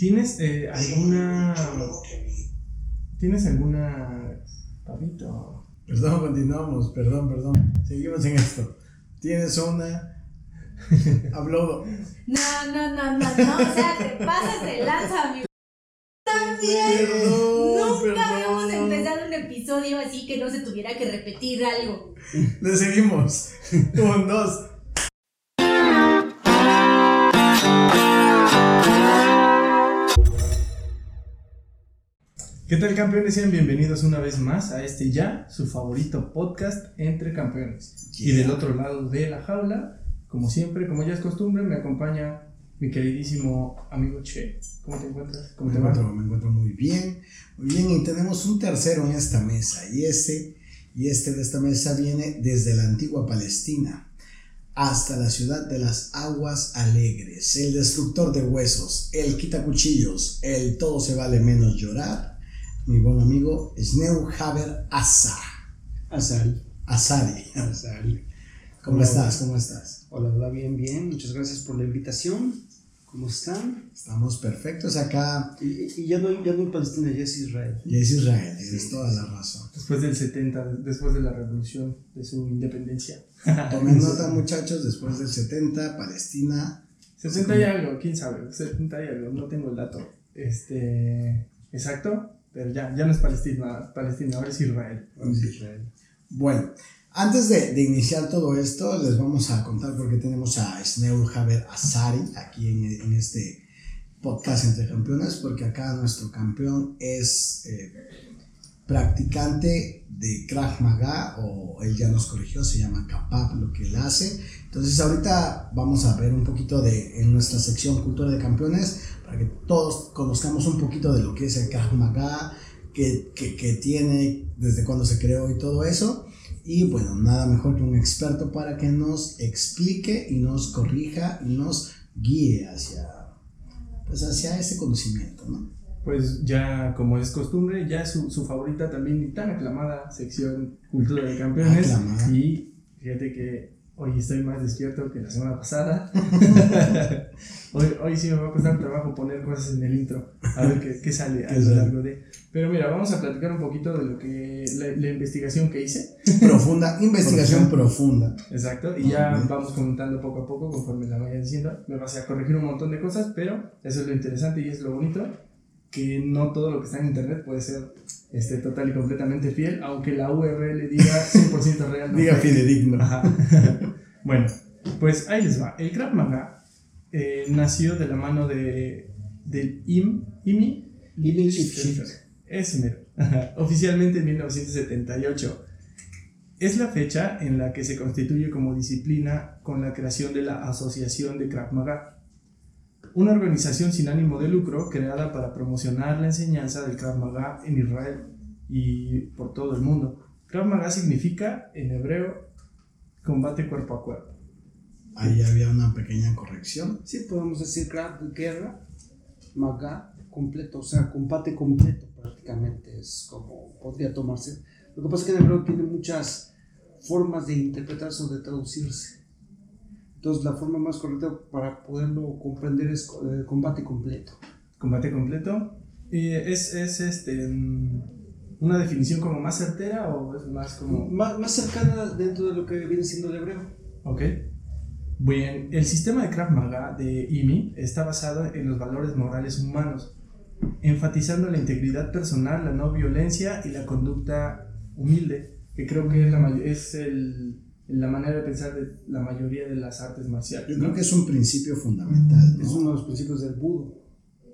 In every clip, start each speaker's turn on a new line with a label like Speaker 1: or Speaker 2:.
Speaker 1: ¿Tienes eh, alguna. ¿Tienes alguna. Pavito?
Speaker 2: Perdón, continuamos, perdón, perdón. Seguimos en esto. ¿Tienes una. Habló.
Speaker 3: No, no, no, no, no. O sea, te pasas de lanza, mi. También.
Speaker 2: Perdón,
Speaker 3: Nunca habíamos empezado un episodio así que no se tuviera que repetir algo.
Speaker 2: Le seguimos. Un, dos.
Speaker 1: ¿Qué tal campeones? Sean bienvenidos una vez más a este ya, su favorito podcast entre campeones. Y del otro lado de la jaula, como siempre, como ya es costumbre, me acompaña mi queridísimo amigo Che. ¿Cómo te encuentras? ¿Cómo
Speaker 2: Me
Speaker 1: te
Speaker 2: encuentro, me encuentro muy bien. Muy bien, y tenemos un tercero en esta mesa. Y este, y este de esta mesa viene desde la antigua Palestina hasta la ciudad de las aguas alegres, el destructor de huesos, el quitacuchillos, el todo se vale menos llorar, mi buen amigo Sneu Haber Asa,
Speaker 4: Azal.
Speaker 2: Asari.
Speaker 4: Azal.
Speaker 2: ¿Cómo
Speaker 4: Hola.
Speaker 2: estás? ¿Cómo estás?
Speaker 4: Hola, hola, bien, bien. Muchas gracias por la invitación. ¿Cómo están?
Speaker 2: Estamos perfectos acá.
Speaker 4: Y, ya, no, hay- ya no hay Palestina, ya es Israel.
Speaker 2: Y es Israel, tienes toda la razón.
Speaker 1: Después del 70, después de la revolución, de su independencia.
Speaker 2: Tomen nota, muchachos, después del 70, Palestina
Speaker 1: 60 y algo, quién sabe, 70 y algo, no tengo el dato. Este. Exacto, pero ya, ya no es Palestina, Palestina, ahora es Israel.
Speaker 4: Ahora es Israel.
Speaker 2: Bueno, antes de, de iniciar todo esto, les vamos a contar por qué tenemos a Sneur Haber Asari aquí en, en este podcast entre campeones, porque acá nuestro campeón es eh, practicante de Krav Maga, o él ya nos corrigió, se llama Kapap lo que él hace. Entonces ahorita vamos a ver un poquito de, en nuestra sección Cultura de Campeones, para que todos conozcamos un poquito de lo que es el Krav Maga, que, que, que tiene, desde cuándo se creó y todo eso. Y bueno, nada mejor que un experto para que nos explique y nos corrija y nos guíe hacia, pues hacia ese conocimiento, ¿no?
Speaker 1: Pues ya, como es costumbre, ya su, su favorita también y tan aclamada sección Cultura de Campeones.
Speaker 2: Aclamada.
Speaker 1: Y fíjate que hoy estoy más despierto que la semana pasada. hoy, hoy sí me va a costar trabajo poner cosas en el intro, a ver qué, qué sale a
Speaker 2: ¿Qué
Speaker 1: lo largo de... Pero mira, vamos a platicar un poquito de lo que la, la investigación que hice.
Speaker 2: Profunda, investigación profunda.
Speaker 1: Exacto, y ya vamos comentando poco a poco conforme la vaya diciendo. Me vas a corregir un montón de cosas, pero eso es lo interesante y es lo bonito, que no todo lo que está en internet puede ser este, total y completamente fiel, aunque la URL diga 100% real. no
Speaker 2: Diga fidedigno.
Speaker 1: Ajá. bueno, pues ahí les va. El Krav Maga eh, nació de la mano de, del IM, IMI,
Speaker 4: Living Shifter.
Speaker 1: ese mero. Oficialmente en 1978. Es la fecha en la que se constituye como disciplina con la creación de la Asociación de Krav Maga, una organización sin ánimo de lucro creada para promocionar la enseñanza del Krav Maga en Israel y por todo el mundo. Krav Maga significa en hebreo combate cuerpo a cuerpo.
Speaker 2: Ahí había una pequeña corrección.
Speaker 4: Sí, podemos decir Krav, guerra, Maga, completo, o sea, combate completo prácticamente es como podría tomarse. Lo que pasa es que en hebreo tiene muchas formas de interpretarse o de traducirse. Entonces, la forma más correcta para poderlo comprender es eh, combate completo.
Speaker 1: Combate completo. Y es, es este, mm, una definición como más certera o es más como...
Speaker 4: Más, más cercana dentro de lo que viene siendo el hebreo.
Speaker 1: Ok. Bien, el sistema de Krav Maga de IMI está basado en los valores morales humanos, enfatizando la integridad personal, la no violencia y la conducta humilde, que creo que es la, es el- la manera de pensar de la mayoría de las artes marciales.
Speaker 2: Yo
Speaker 1: ¿no?
Speaker 2: creo que es un principio fundamental,
Speaker 4: Es
Speaker 2: ¿no?
Speaker 4: uno de los principios del budo.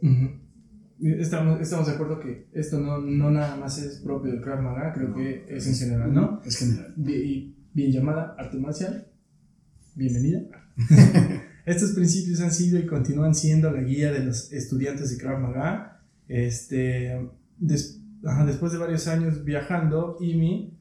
Speaker 1: Ujú. Estamos, estamos de acuerdo que esto no, no nada más es propio del Krav Maga, creo que es en general, ¿no?
Speaker 2: Es general.
Speaker 1: Bien, y bien llamada arte marcial. Bienvenida. Estos principios han sido y continúan siendo la guía de los estudiantes de Krav Maga. Este, des- ajá, después de varios años viajando, Imi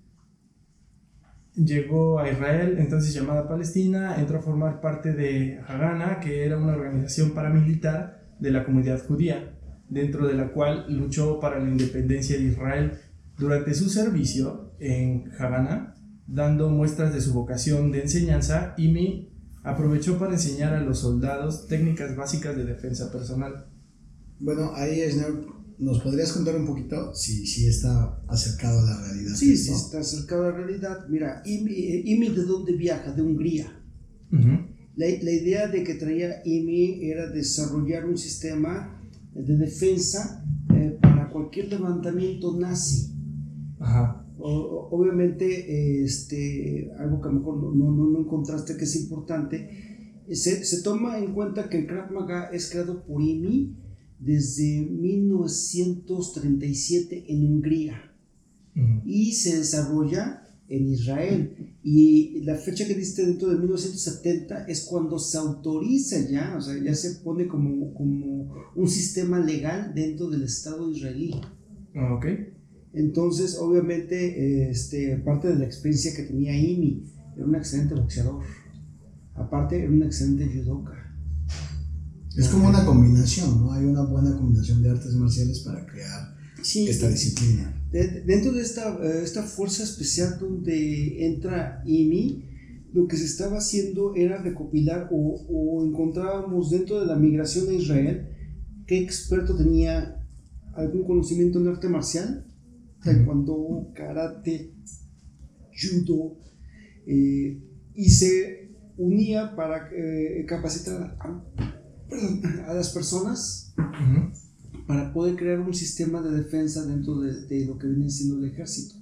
Speaker 1: llegó a Israel, entonces llamada Palestina, entró a formar parte de Haganah, que era una organización paramilitar de la comunidad judía, dentro de la cual luchó para la independencia de Israel. Durante su servicio en Haganah, dando muestras de su vocación de enseñanza, Imi aprovechó para enseñar a los soldados técnicas básicas de defensa personal.
Speaker 2: Bueno, ahí, ¿nos podrías contar un poquito si, si está acercado a la realidad?
Speaker 4: Sí, sí, está acercado a la realidad. Mira, IMI, eh, IMI de dónde viaja? De Hungría.
Speaker 1: Ujú.
Speaker 4: La, la idea de que traía IMI era desarrollar un sistema de defensa eh, para cualquier levantamiento nazi.
Speaker 1: Ajá.
Speaker 4: O- obviamente, este, algo que a lo mejor no, no, no encontraste que es importante, se, se toma en cuenta que el Krav Maga es creado por IMI desde 1937 en Hungría
Speaker 1: Ujú.
Speaker 4: y se desarrolla en Israel. Y la fecha que diste dentro de 1970 es cuando se autoriza ya, o sea, ya se pone como, como un sistema legal dentro del Estado israelí.
Speaker 1: Ah, Ok.
Speaker 4: Entonces, obviamente, este, parte de la experiencia que tenía Imi, era un excelente boxeador. Aparte, era un excelente judoka.
Speaker 2: Es como una combinación, ¿no? Hay una buena combinación de artes marciales para crear
Speaker 4: Sí,
Speaker 2: esta disciplina.
Speaker 4: de- de- dentro de esta, eh, esta fuerza especial donde entra IMI, lo que se estaba haciendo era recopilar o, o encontrábamos dentro de la migración a Israel qué experto tenía algún conocimiento en arte marcial, taekwondo, karate, judo, eh, y se unía para eh, capacitar a, a las personas
Speaker 1: Ujú.
Speaker 4: para poder crear un sistema de defensa dentro de, de lo que viene siendo el ejército.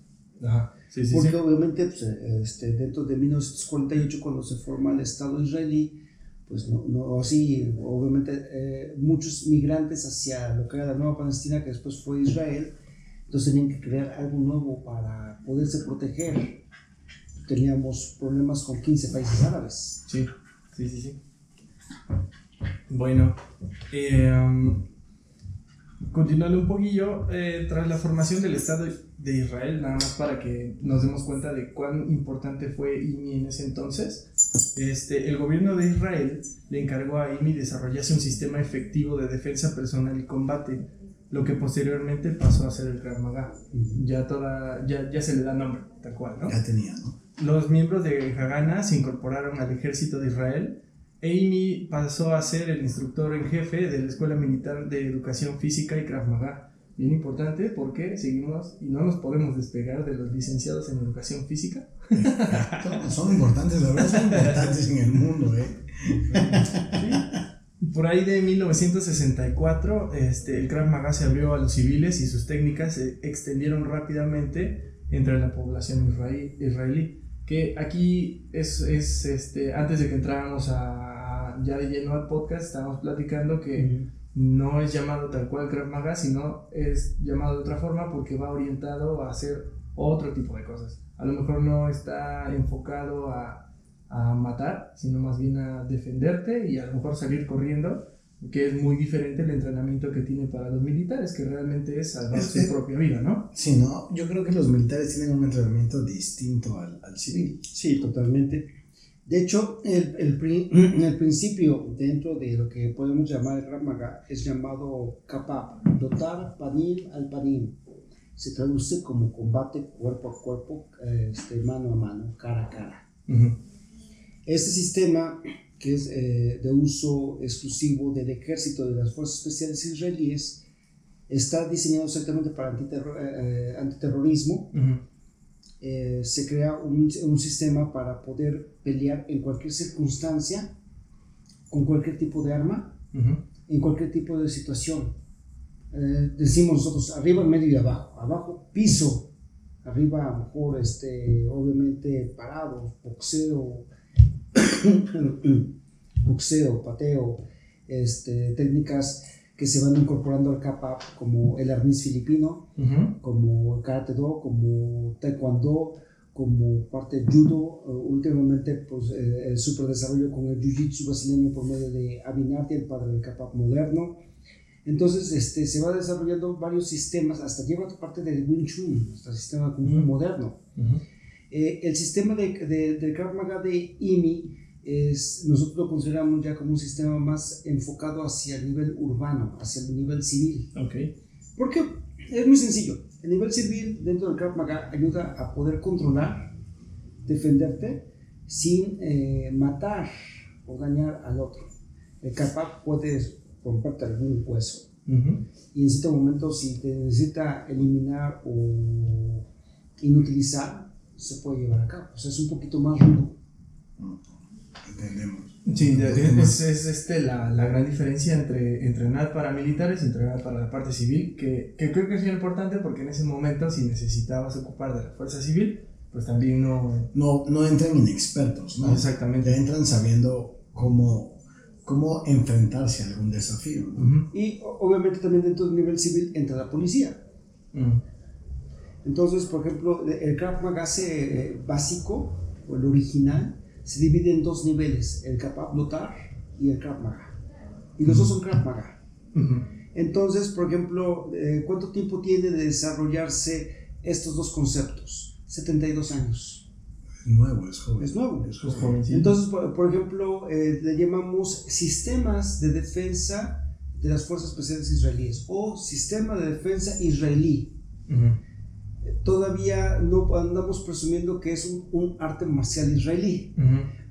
Speaker 1: Ajá. Sí, sí,
Speaker 4: Porque
Speaker 1: sí.
Speaker 4: obviamente pues, este, dentro de 1948 cuando se forma el Estado israelí, pues no, no así, obviamente eh, muchos migrantes hacia lo que era la Nueva Palestina, que después fue Israel, entonces tenían que crear algo nuevo para poderse proteger. Teníamos problemas con 15 países árabes.
Speaker 1: Sí, sí, sí, sí. Bueno, eh, um, continuando un poquillo, eh, tras la formación del Estado de Israel, nada más para que nos demos cuenta de cuán importante fue IMI en ese entonces, este, el gobierno de Israel le encargó a IMI desarrollarse un sistema efectivo de defensa personal y combate, lo que posteriormente pasó a ser el Krav Maga. Ya, toda, ya, ya se le da nombre, tal cual, ¿no?
Speaker 2: Ya tenía, ¿no?
Speaker 1: Los miembros de Hagana se incorporaron al ejército de Israel. Amy pasó a ser el instructor en jefe de la Escuela Militar de Educación Física y Krav Maga. Bien importante porque seguimos y no nos podemos despegar de los licenciados en Educación Física.
Speaker 2: Son- importantes, la verdad, son importantes en el mundo, ¿eh?
Speaker 1: Sí. Por ahí de 1964, este, el Krav Maga se abrió a los civiles y sus técnicas se extendieron rápidamente entre la población israelí que aquí es, es este, antes de que entráramos a, ya de lleno al podcast, estábamos platicando que no es llamado tal cual Krav Maga, sino es llamado de otra forma porque va orientado a hacer otro tipo de cosas. A lo mejor no está enfocado a, a matar, sino más bien a defenderte y a lo mejor salir corriendo, que es muy diferente el entrenamiento que tiene para los militares, que realmente es salvar
Speaker 2: Es
Speaker 1: su propia vida, ¿no?
Speaker 2: Sí, ¿no? Yo creo que los militares tienen un entrenamiento distinto al, al civil.
Speaker 4: Sí, totalmente. De hecho, el, el, el principio dentro de lo que podemos llamar el Krav Maga es llamado kapap, dotar panim al panim. Se traduce como combate cuerpo a cuerpo, este, mano a mano, cara a cara.
Speaker 1: Ujú.
Speaker 4: Este sistema, que es eh, de uso exclusivo del ejército de las fuerzas especiales israelíes, está diseñado exactamente para eh, eh, antiterrorismo
Speaker 1: Ujú.
Speaker 4: Eh, se crea un, un sistema para poder pelear en cualquier circunstancia, con cualquier tipo de arma,
Speaker 1: Ujú.
Speaker 4: en cualquier tipo de situación. Eh, decimos nosotros, arriba, medio y abajo. Abajo, piso. Arriba, a lo mejor, este, obviamente, parado, boxeo, boxeo, pateo, este, técnicas que se van incorporando al capa como el arnés filipino,
Speaker 1: Ujú.
Speaker 4: como karate do, como taekwondo, como parte de judo, eh, últimamente pues eh, el super desarrollo con el jiu-jitsu brasileño por medio de Abinati, el padre del kapap moderno. Entonces este, se va desarrollando varios sistemas, hasta lleva parte del Wing Chun, hasta el sistema Fu
Speaker 1: Ujú.
Speaker 4: moderno. Eh, el sistema de, de, del Krav Maga de IMI es, nosotros lo consideramos ya como un sistema más enfocado hacia el nivel urbano, hacia el nivel civil.
Speaker 1: Ok.
Speaker 4: Porque es muy sencillo. El nivel civil dentro del Krav Maga ayuda a poder controlar, defenderte sin eh, matar o dañar al otro. El kapap puede romperte algún hueso,
Speaker 1: Ujú.
Speaker 4: Y en cierto momento, si te necesita eliminar o inutilizar, se puede llevar a cabo. O sea, es un poquito más rudo.
Speaker 2: Entendemos.
Speaker 1: Sí, es, es, este, la, la gran diferencia entre entrenar para militares y entrenar para la parte civil, que, que creo que es muy importante porque en ese momento si necesitabas ocupar de la fuerza civil, pues también no...
Speaker 2: No, no entran inexpertos, ¿no?
Speaker 1: Exactamente.
Speaker 2: Ya entran sabiendo cómo, cómo enfrentarse a algún desafío, ¿no?
Speaker 1: Ujú.
Speaker 4: Y o- obviamente también dentro del nivel civil entra la policía.
Speaker 1: Mm.
Speaker 4: Entonces, por ejemplo, el Krav Maga eh, básico, o el original, se divide en dos niveles, el Kapab Lotar y el Krav Maga. Y los dos son Krav Maga. Entonces, por ejemplo, eh, ¿cuánto tiempo tiene de desarrollarse estos dos conceptos? 72 años.
Speaker 2: Es nuevo, es joven.
Speaker 4: Es nuevo.
Speaker 2: Es joven.
Speaker 4: Entonces, por, por ejemplo, eh, le llamamos sistemas de defensa de las fuerzas especiales israelíes o sistema de defensa israelí.
Speaker 1: Ujú.
Speaker 4: Todavía no andamos presumiendo que es un, un arte marcial israelí,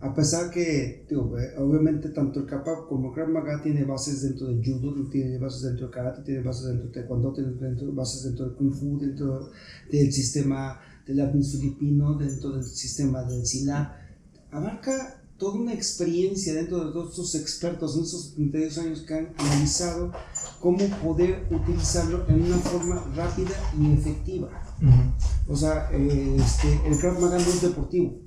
Speaker 4: a pesar que, eh, obviamente, tanto el Kapab como el Krav Maga tiene bases dentro del judo, tiene bases dentro del karate, tiene bases dentro del taekwondo, tiene dentro- bases dentro del kung fu, dentro del sistema del Admis filipino, dentro del sistema del SILA. Abarca toda una experiencia dentro de todos estos expertos en esos 32 años que han analizado cómo poder utilizarlo en una forma rápida y efectiva. O sea, este, el Krav Maga no es deportivo.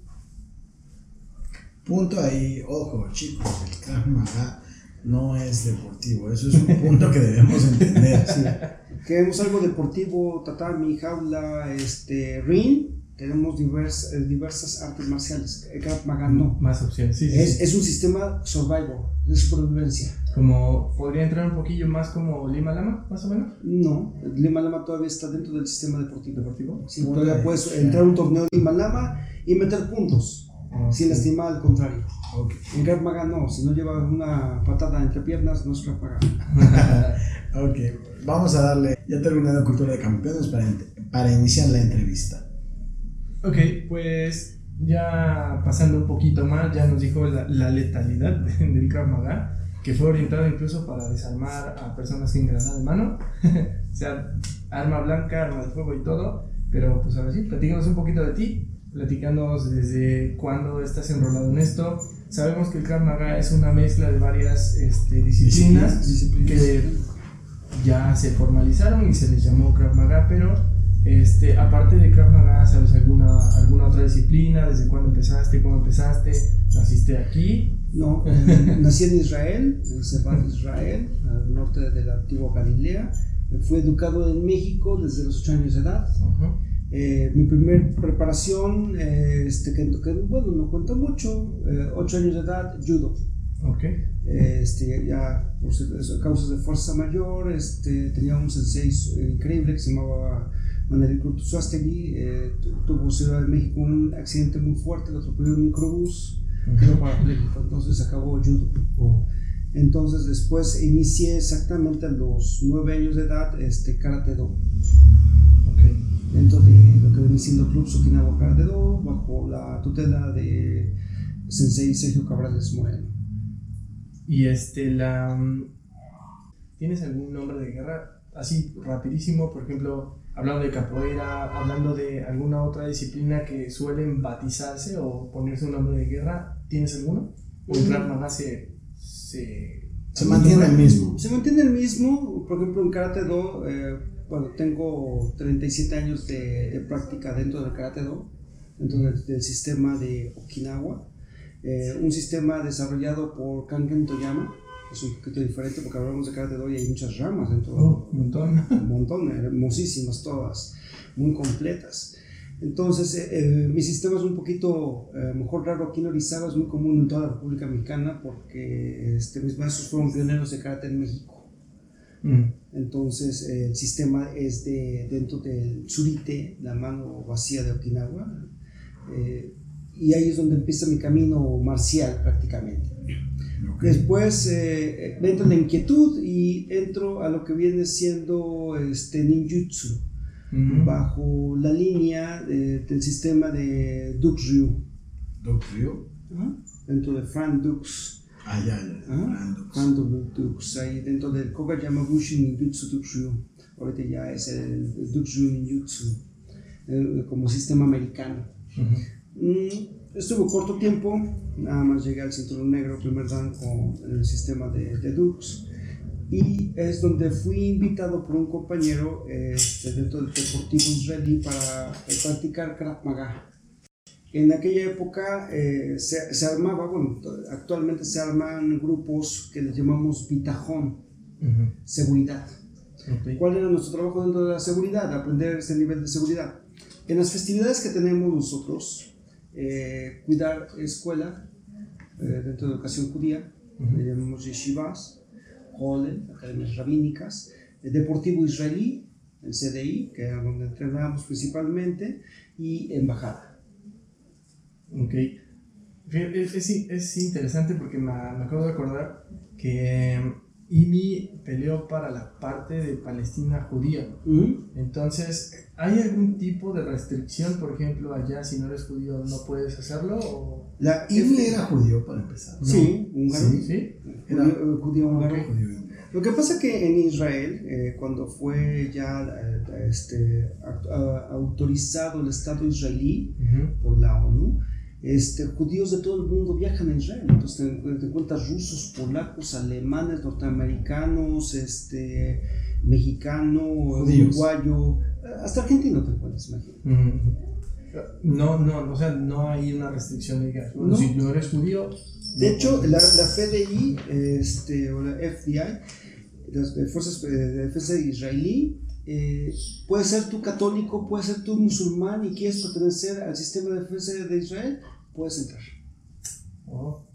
Speaker 2: Punto ahí, ojo chicos, el Krav Maga no es deportivo, eso es un punto que debemos entender.
Speaker 4: Queremos algo deportivo, tatami, jaula, este, ring. Tenemos divers- eh, diversas artes marciales. Krav Maga no.
Speaker 1: Más opciones, sí, sí,
Speaker 4: Es,
Speaker 1: sí.
Speaker 4: es un sistema survival, de supervivencia.
Speaker 1: Como podría entrar un poquillo más como Lima Lama, más o menos.
Speaker 4: No, Lima Lama todavía está dentro del sistema deportivo.
Speaker 1: Deportivo.
Speaker 4: Sí, todavía puedes entrar a un torneo de Lima Lama y meter puntos, sin lastimar al contrario.
Speaker 2: Ok.
Speaker 4: En Krav Maga no, si no llevas una patada entre piernas, no es Krav Maga.
Speaker 2: Ok, vamos a darle, ya terminado Cultura de Campeones para, para iniciar la entrevista.
Speaker 1: Ok, pues ya pasando un poquito más, ya nos dijo la, la letalidad del Krav Maga, que fue orientado incluso para desarmar a personas sin granada de mano, o sea, arma blanca, arma de fuego y todo, pero pues ahora sí, platícanos un poquito de ti, platícanos desde cuándo estás enrolado en esto. Sabemos que el Krav Maga es una mezcla de varias este, disciplinas,
Speaker 4: Disciplinas.
Speaker 1: que ya se formalizaron y se les llamó Krav Maga, pero este, aparte de Krav Maga, ¿sabes alguna, alguna otra disciplina? ¿Desde cuándo empezaste? ¿Cómo empezaste? ¿Naciste aquí?
Speaker 4: No, eh, nací en Israel, en Sebat, Israel, al norte de la antigua Galilea. Fui educado en México desde los 8 años de edad.
Speaker 1: Ajá.
Speaker 4: Eh, mi primer preparación, eh, este, que, que, bueno, no cuento mucho, 8 años de edad, judo.
Speaker 1: Ok.
Speaker 4: Eh, este, ya por causas de fuerza mayor, este, tenía un sensei eh, increíble que se llamaba Manuel Kurtusuastegui, eh, tu- tuvo en Ciudad de México un accidente muy fuerte, lo atropelló un microbús, quedó parapléjico, entonces acabó judo.
Speaker 1: Oh.
Speaker 4: Entonces después inicié exactamente a los 9 años de edad este, Karate Do,
Speaker 1: Ok.
Speaker 4: dentro de lo que viene siendo Club Sokinawa Karate Do, bajo la tutela de Sensei Sergio Cabrales Moreno.
Speaker 1: Y este, la. mm, ¿Tienes algún nombre de guerra? Así, rapidísimo, por ejemplo, hablando de capoeira, hablando de alguna otra disciplina que suelen batizarse o ponerse un nombre de guerra, ¿tienes alguno? ¿O el Krav Maga se. se,
Speaker 2: Se mantiene el mismo.
Speaker 4: Se mantiene el mismo, por ejemplo en Karate Do, eh, tengo 37 años de, de práctica dentro del Karate Do, dentro del, del sistema de Okinawa, eh, un sistema desarrollado por Kangen Toyama, es un poquito diferente porque hablamos de Karate Do y hay muchas ramas dentro,
Speaker 1: Oh, un montón.
Speaker 4: un montón, hermosísimas todas, muy completas. Entonces, eh, eh, mi sistema es un poquito, eh, mejor raro aquí en Orizaba, es muy común en toda la República Mexicana porque este, mis maestros fueron pioneros de karate en México.
Speaker 1: Mm.
Speaker 4: Entonces, eh, el sistema es de, dentro del surite, la mano vacía de Okinawa. eh, y ahí es donde empieza mi camino marcial prácticamente. Después eh, me entra la inquietud y entro a lo que viene siendo este ninjutsu,
Speaker 1: Mm.
Speaker 4: bajo la línea de- del sistema de Dux Ryu,
Speaker 2: Doc Ryu.
Speaker 4: dentro de Frank Dux.
Speaker 2: Ah, ya, ya.
Speaker 4: Ah. Random Dux, ahí dentro del Koga Yamaguchi Ninjutsu Dukshu. Ahorita ya es el Dukshu Ninjutsu, eh, como sistema americano. Mm, estuvo corto tiempo, nada más llegué al cinturón negro, primer dan con el sistema de, de Dux. Y es donde fui invitado por un compañero este, dentro del Deportivo Israelí para eh, practicar Krav Maga. En aquella época eh, se, se armaba, bueno, actualmente se arman grupos que les llamamos bitajón,
Speaker 1: Ujú.
Speaker 4: seguridad.
Speaker 1: Ok.
Speaker 4: ¿Cuál era nuestro trabajo dentro de la seguridad? Aprender este nivel de seguridad. En las festividades que tenemos nosotros, eh, cuidar escuela, eh, dentro de educación judía,
Speaker 1: Ujú.
Speaker 4: le llamamos yeshivas, Holel, academias rabínicas, el deportivo israelí, el CDI, que era donde entrenábamos principalmente, y embajada.
Speaker 1: Ok. Es, es, es interesante porque me, me acabo de acordar que IMI peleó para la parte de Palestina judía. Entonces, ¿hay algún tipo de restricción, por ejemplo, allá si no eres judío no puedes hacerlo? O...
Speaker 4: La
Speaker 2: Imi era judío para empezar.
Speaker 4: Sí, húngaro.
Speaker 2: Sí.
Speaker 1: ¿Sí?
Speaker 2: Era-
Speaker 4: Judío- judío húngaro.
Speaker 2: Judío.
Speaker 4: Lo que pasa que en Israel, eh, cuando fue ya eh, este, autorizado el Estado israelí por la ONU, este, judíos de todo el mundo viajan a Israel. Entonces te, te encuentras rusos, polacos, alemanes, norteamericanos, este, mexicano,
Speaker 2: Judíos.
Speaker 4: uruguayo, eh, hasta argentino te encuentras, imagínate.
Speaker 1: No, no, o sea, no hay una restricción de bueno,
Speaker 4: No.
Speaker 1: si no eres judío.
Speaker 4: De
Speaker 1: no
Speaker 4: hecho, la, la FDI este, o la FDI, las eh, Fuerzas de Defensa Israelí, eh, puede ser tú católico, puede ser tú musulmán y quieres pertenecer al sistema de defensa de Israel, puedes entrar.
Speaker 1: Oh,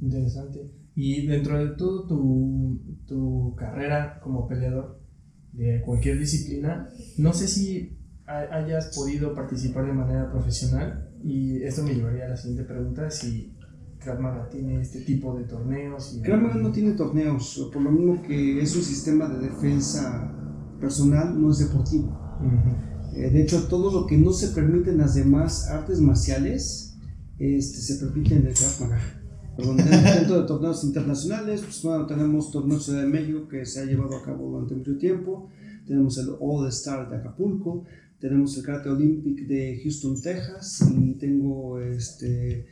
Speaker 1: interesante. Y dentro de todo tu, tu carrera como peleador de cualquier disciplina, no sé si ha- hayas podido participar de manera profesional y esto me llevaría a la siguiente pregunta, si Krav Maga tiene este tipo de torneos. Y,
Speaker 4: Krav Maga no tiene torneos, por lo mismo que es un sistema de defensa personal, no es deportivo.
Speaker 1: Ujú.
Speaker 4: Eh, de hecho, todo lo que no se permite en las demás artes marciales este, se permite en el Krav Maga. Perdón, dentro de torneos internacionales, pues bueno, tenemos torneo Ciudad de México que se ha llevado a cabo durante mucho tiempo, tenemos el All Star de Acapulco, tenemos el Karate Olympic de Houston, Texas y tengo este,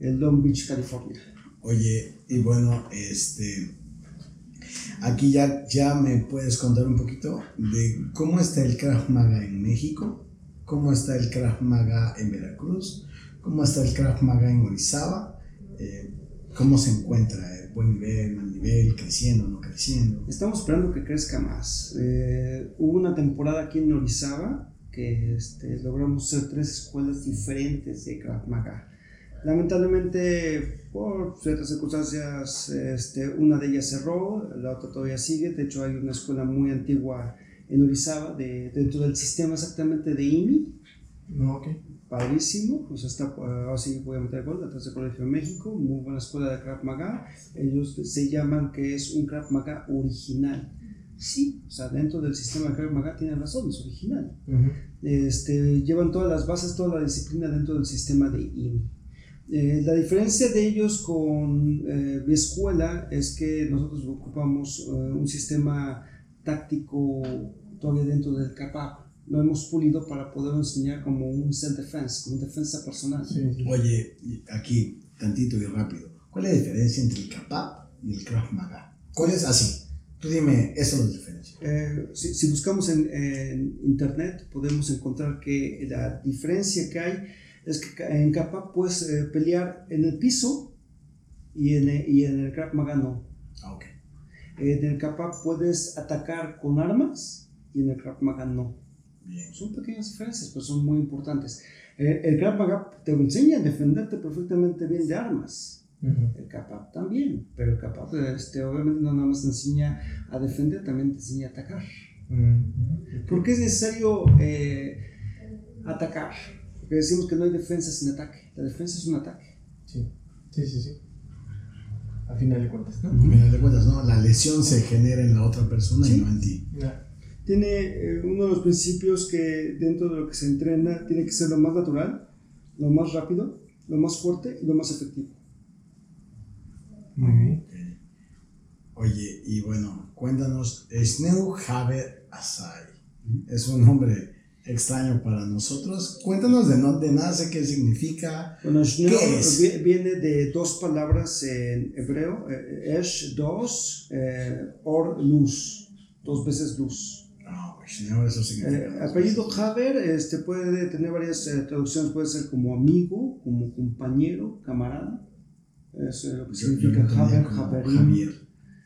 Speaker 4: el Long Beach, California.
Speaker 2: Oye, y bueno, este. Aquí ya, ya me puedes contar un poquito de cómo está el Krav Maga en México, cómo está el Krav Maga en Veracruz, cómo está el Krav Maga en Orizaba, eh, cómo se encuentra, eh, buen nivel, mal nivel, creciendo, no creciendo.
Speaker 4: Estamos esperando que crezca más. Eh, hubo una temporada aquí en Orizaba que este, logramos hacer tres escuelas diferentes de Krav Maga. Lamentablemente, por ciertas circunstancias, este, una de ellas cerró, la otra todavía sigue. De hecho, hay una escuela muy antigua en Orizaba, de, dentro del sistema exactamente de IMI,
Speaker 1: No, ok.
Speaker 4: Padrísimo, o sea, está, ahora sí voy a meter gol, detrás del Colegio de México, muy buena escuela de Krav Maga, ellos se llaman que es un Krav Maga original. Sí, o sea, dentro del sistema de Krav Maga tienen razón, es original. Este, llevan todas las bases, toda la disciplina dentro del sistema de IMI. Eh, la diferencia de ellos con eh, mi escuela es que nosotros ocupamos eh, un sistema táctico todavía dentro del CAPAP. Lo hemos pulido para poder enseñar como un self-defense, como defensa personal.
Speaker 1: Sí, sí.
Speaker 2: Oye, aquí, tantito y rápido, ¿cuál es la diferencia entre el Kapap y el Krav Maga? ¿Cuál es así? Tú dime, eso es la diferencia.
Speaker 4: Eh, si, si buscamos en, en internet podemos encontrar que la diferencia que hay es que en Kappa puedes eh, pelear en el piso y en, el- y en el Krav Maga no.
Speaker 2: Ah, ok.
Speaker 4: Eh, en el Kappa puedes atacar con armas y en el Krav Maga no.
Speaker 2: Bien.
Speaker 4: Son pequeñas diferencias, pero son muy importantes. Eh, el Krav te enseña a defenderte perfectamente bien de armas.
Speaker 1: Ujú.
Speaker 4: El CAPAP también, pero el CAPAP este, obviamente no nada más te enseña a defender, también te enseña a atacar.
Speaker 1: Mm.
Speaker 4: ¿Por qué es necesario eh, atacar? Porque decimos que no hay defensa sin ataque. La defensa es un ataque.
Speaker 1: Sí, sí, sí, sí. A final de cuentas, ¿no?
Speaker 2: Al final de cuentas, ¿no? La lesión se genera en la otra persona y
Speaker 4: Sí.
Speaker 2: no en ti.
Speaker 1: Ya.
Speaker 4: Tiene eh, uno de los principios que dentro de lo que se entrena tiene que ser lo más natural, lo más rápido, lo más fuerte y lo más efectivo.
Speaker 1: Muy bien.
Speaker 2: Oye, y bueno, cuéntanos, Sneu Haber Asai. Es un nombre extraño para nosotros. Cuéntanos de dónde nace, qué significa.
Speaker 4: Bueno,
Speaker 2: ¿Qué es?
Speaker 4: vi- viene de dos palabras en hebreo, eh, Esh, dos, eh, Or, luz, dos veces luz.
Speaker 2: No, eso significa.
Speaker 4: Eh, apellido Haber este, puede tener varias eh, traducciones, puede ser como amigo, como compañero, camarada. Es eh, lo que
Speaker 2: Yo- yo
Speaker 4: significa
Speaker 2: entendía
Speaker 4: Haber.
Speaker 2: Javier.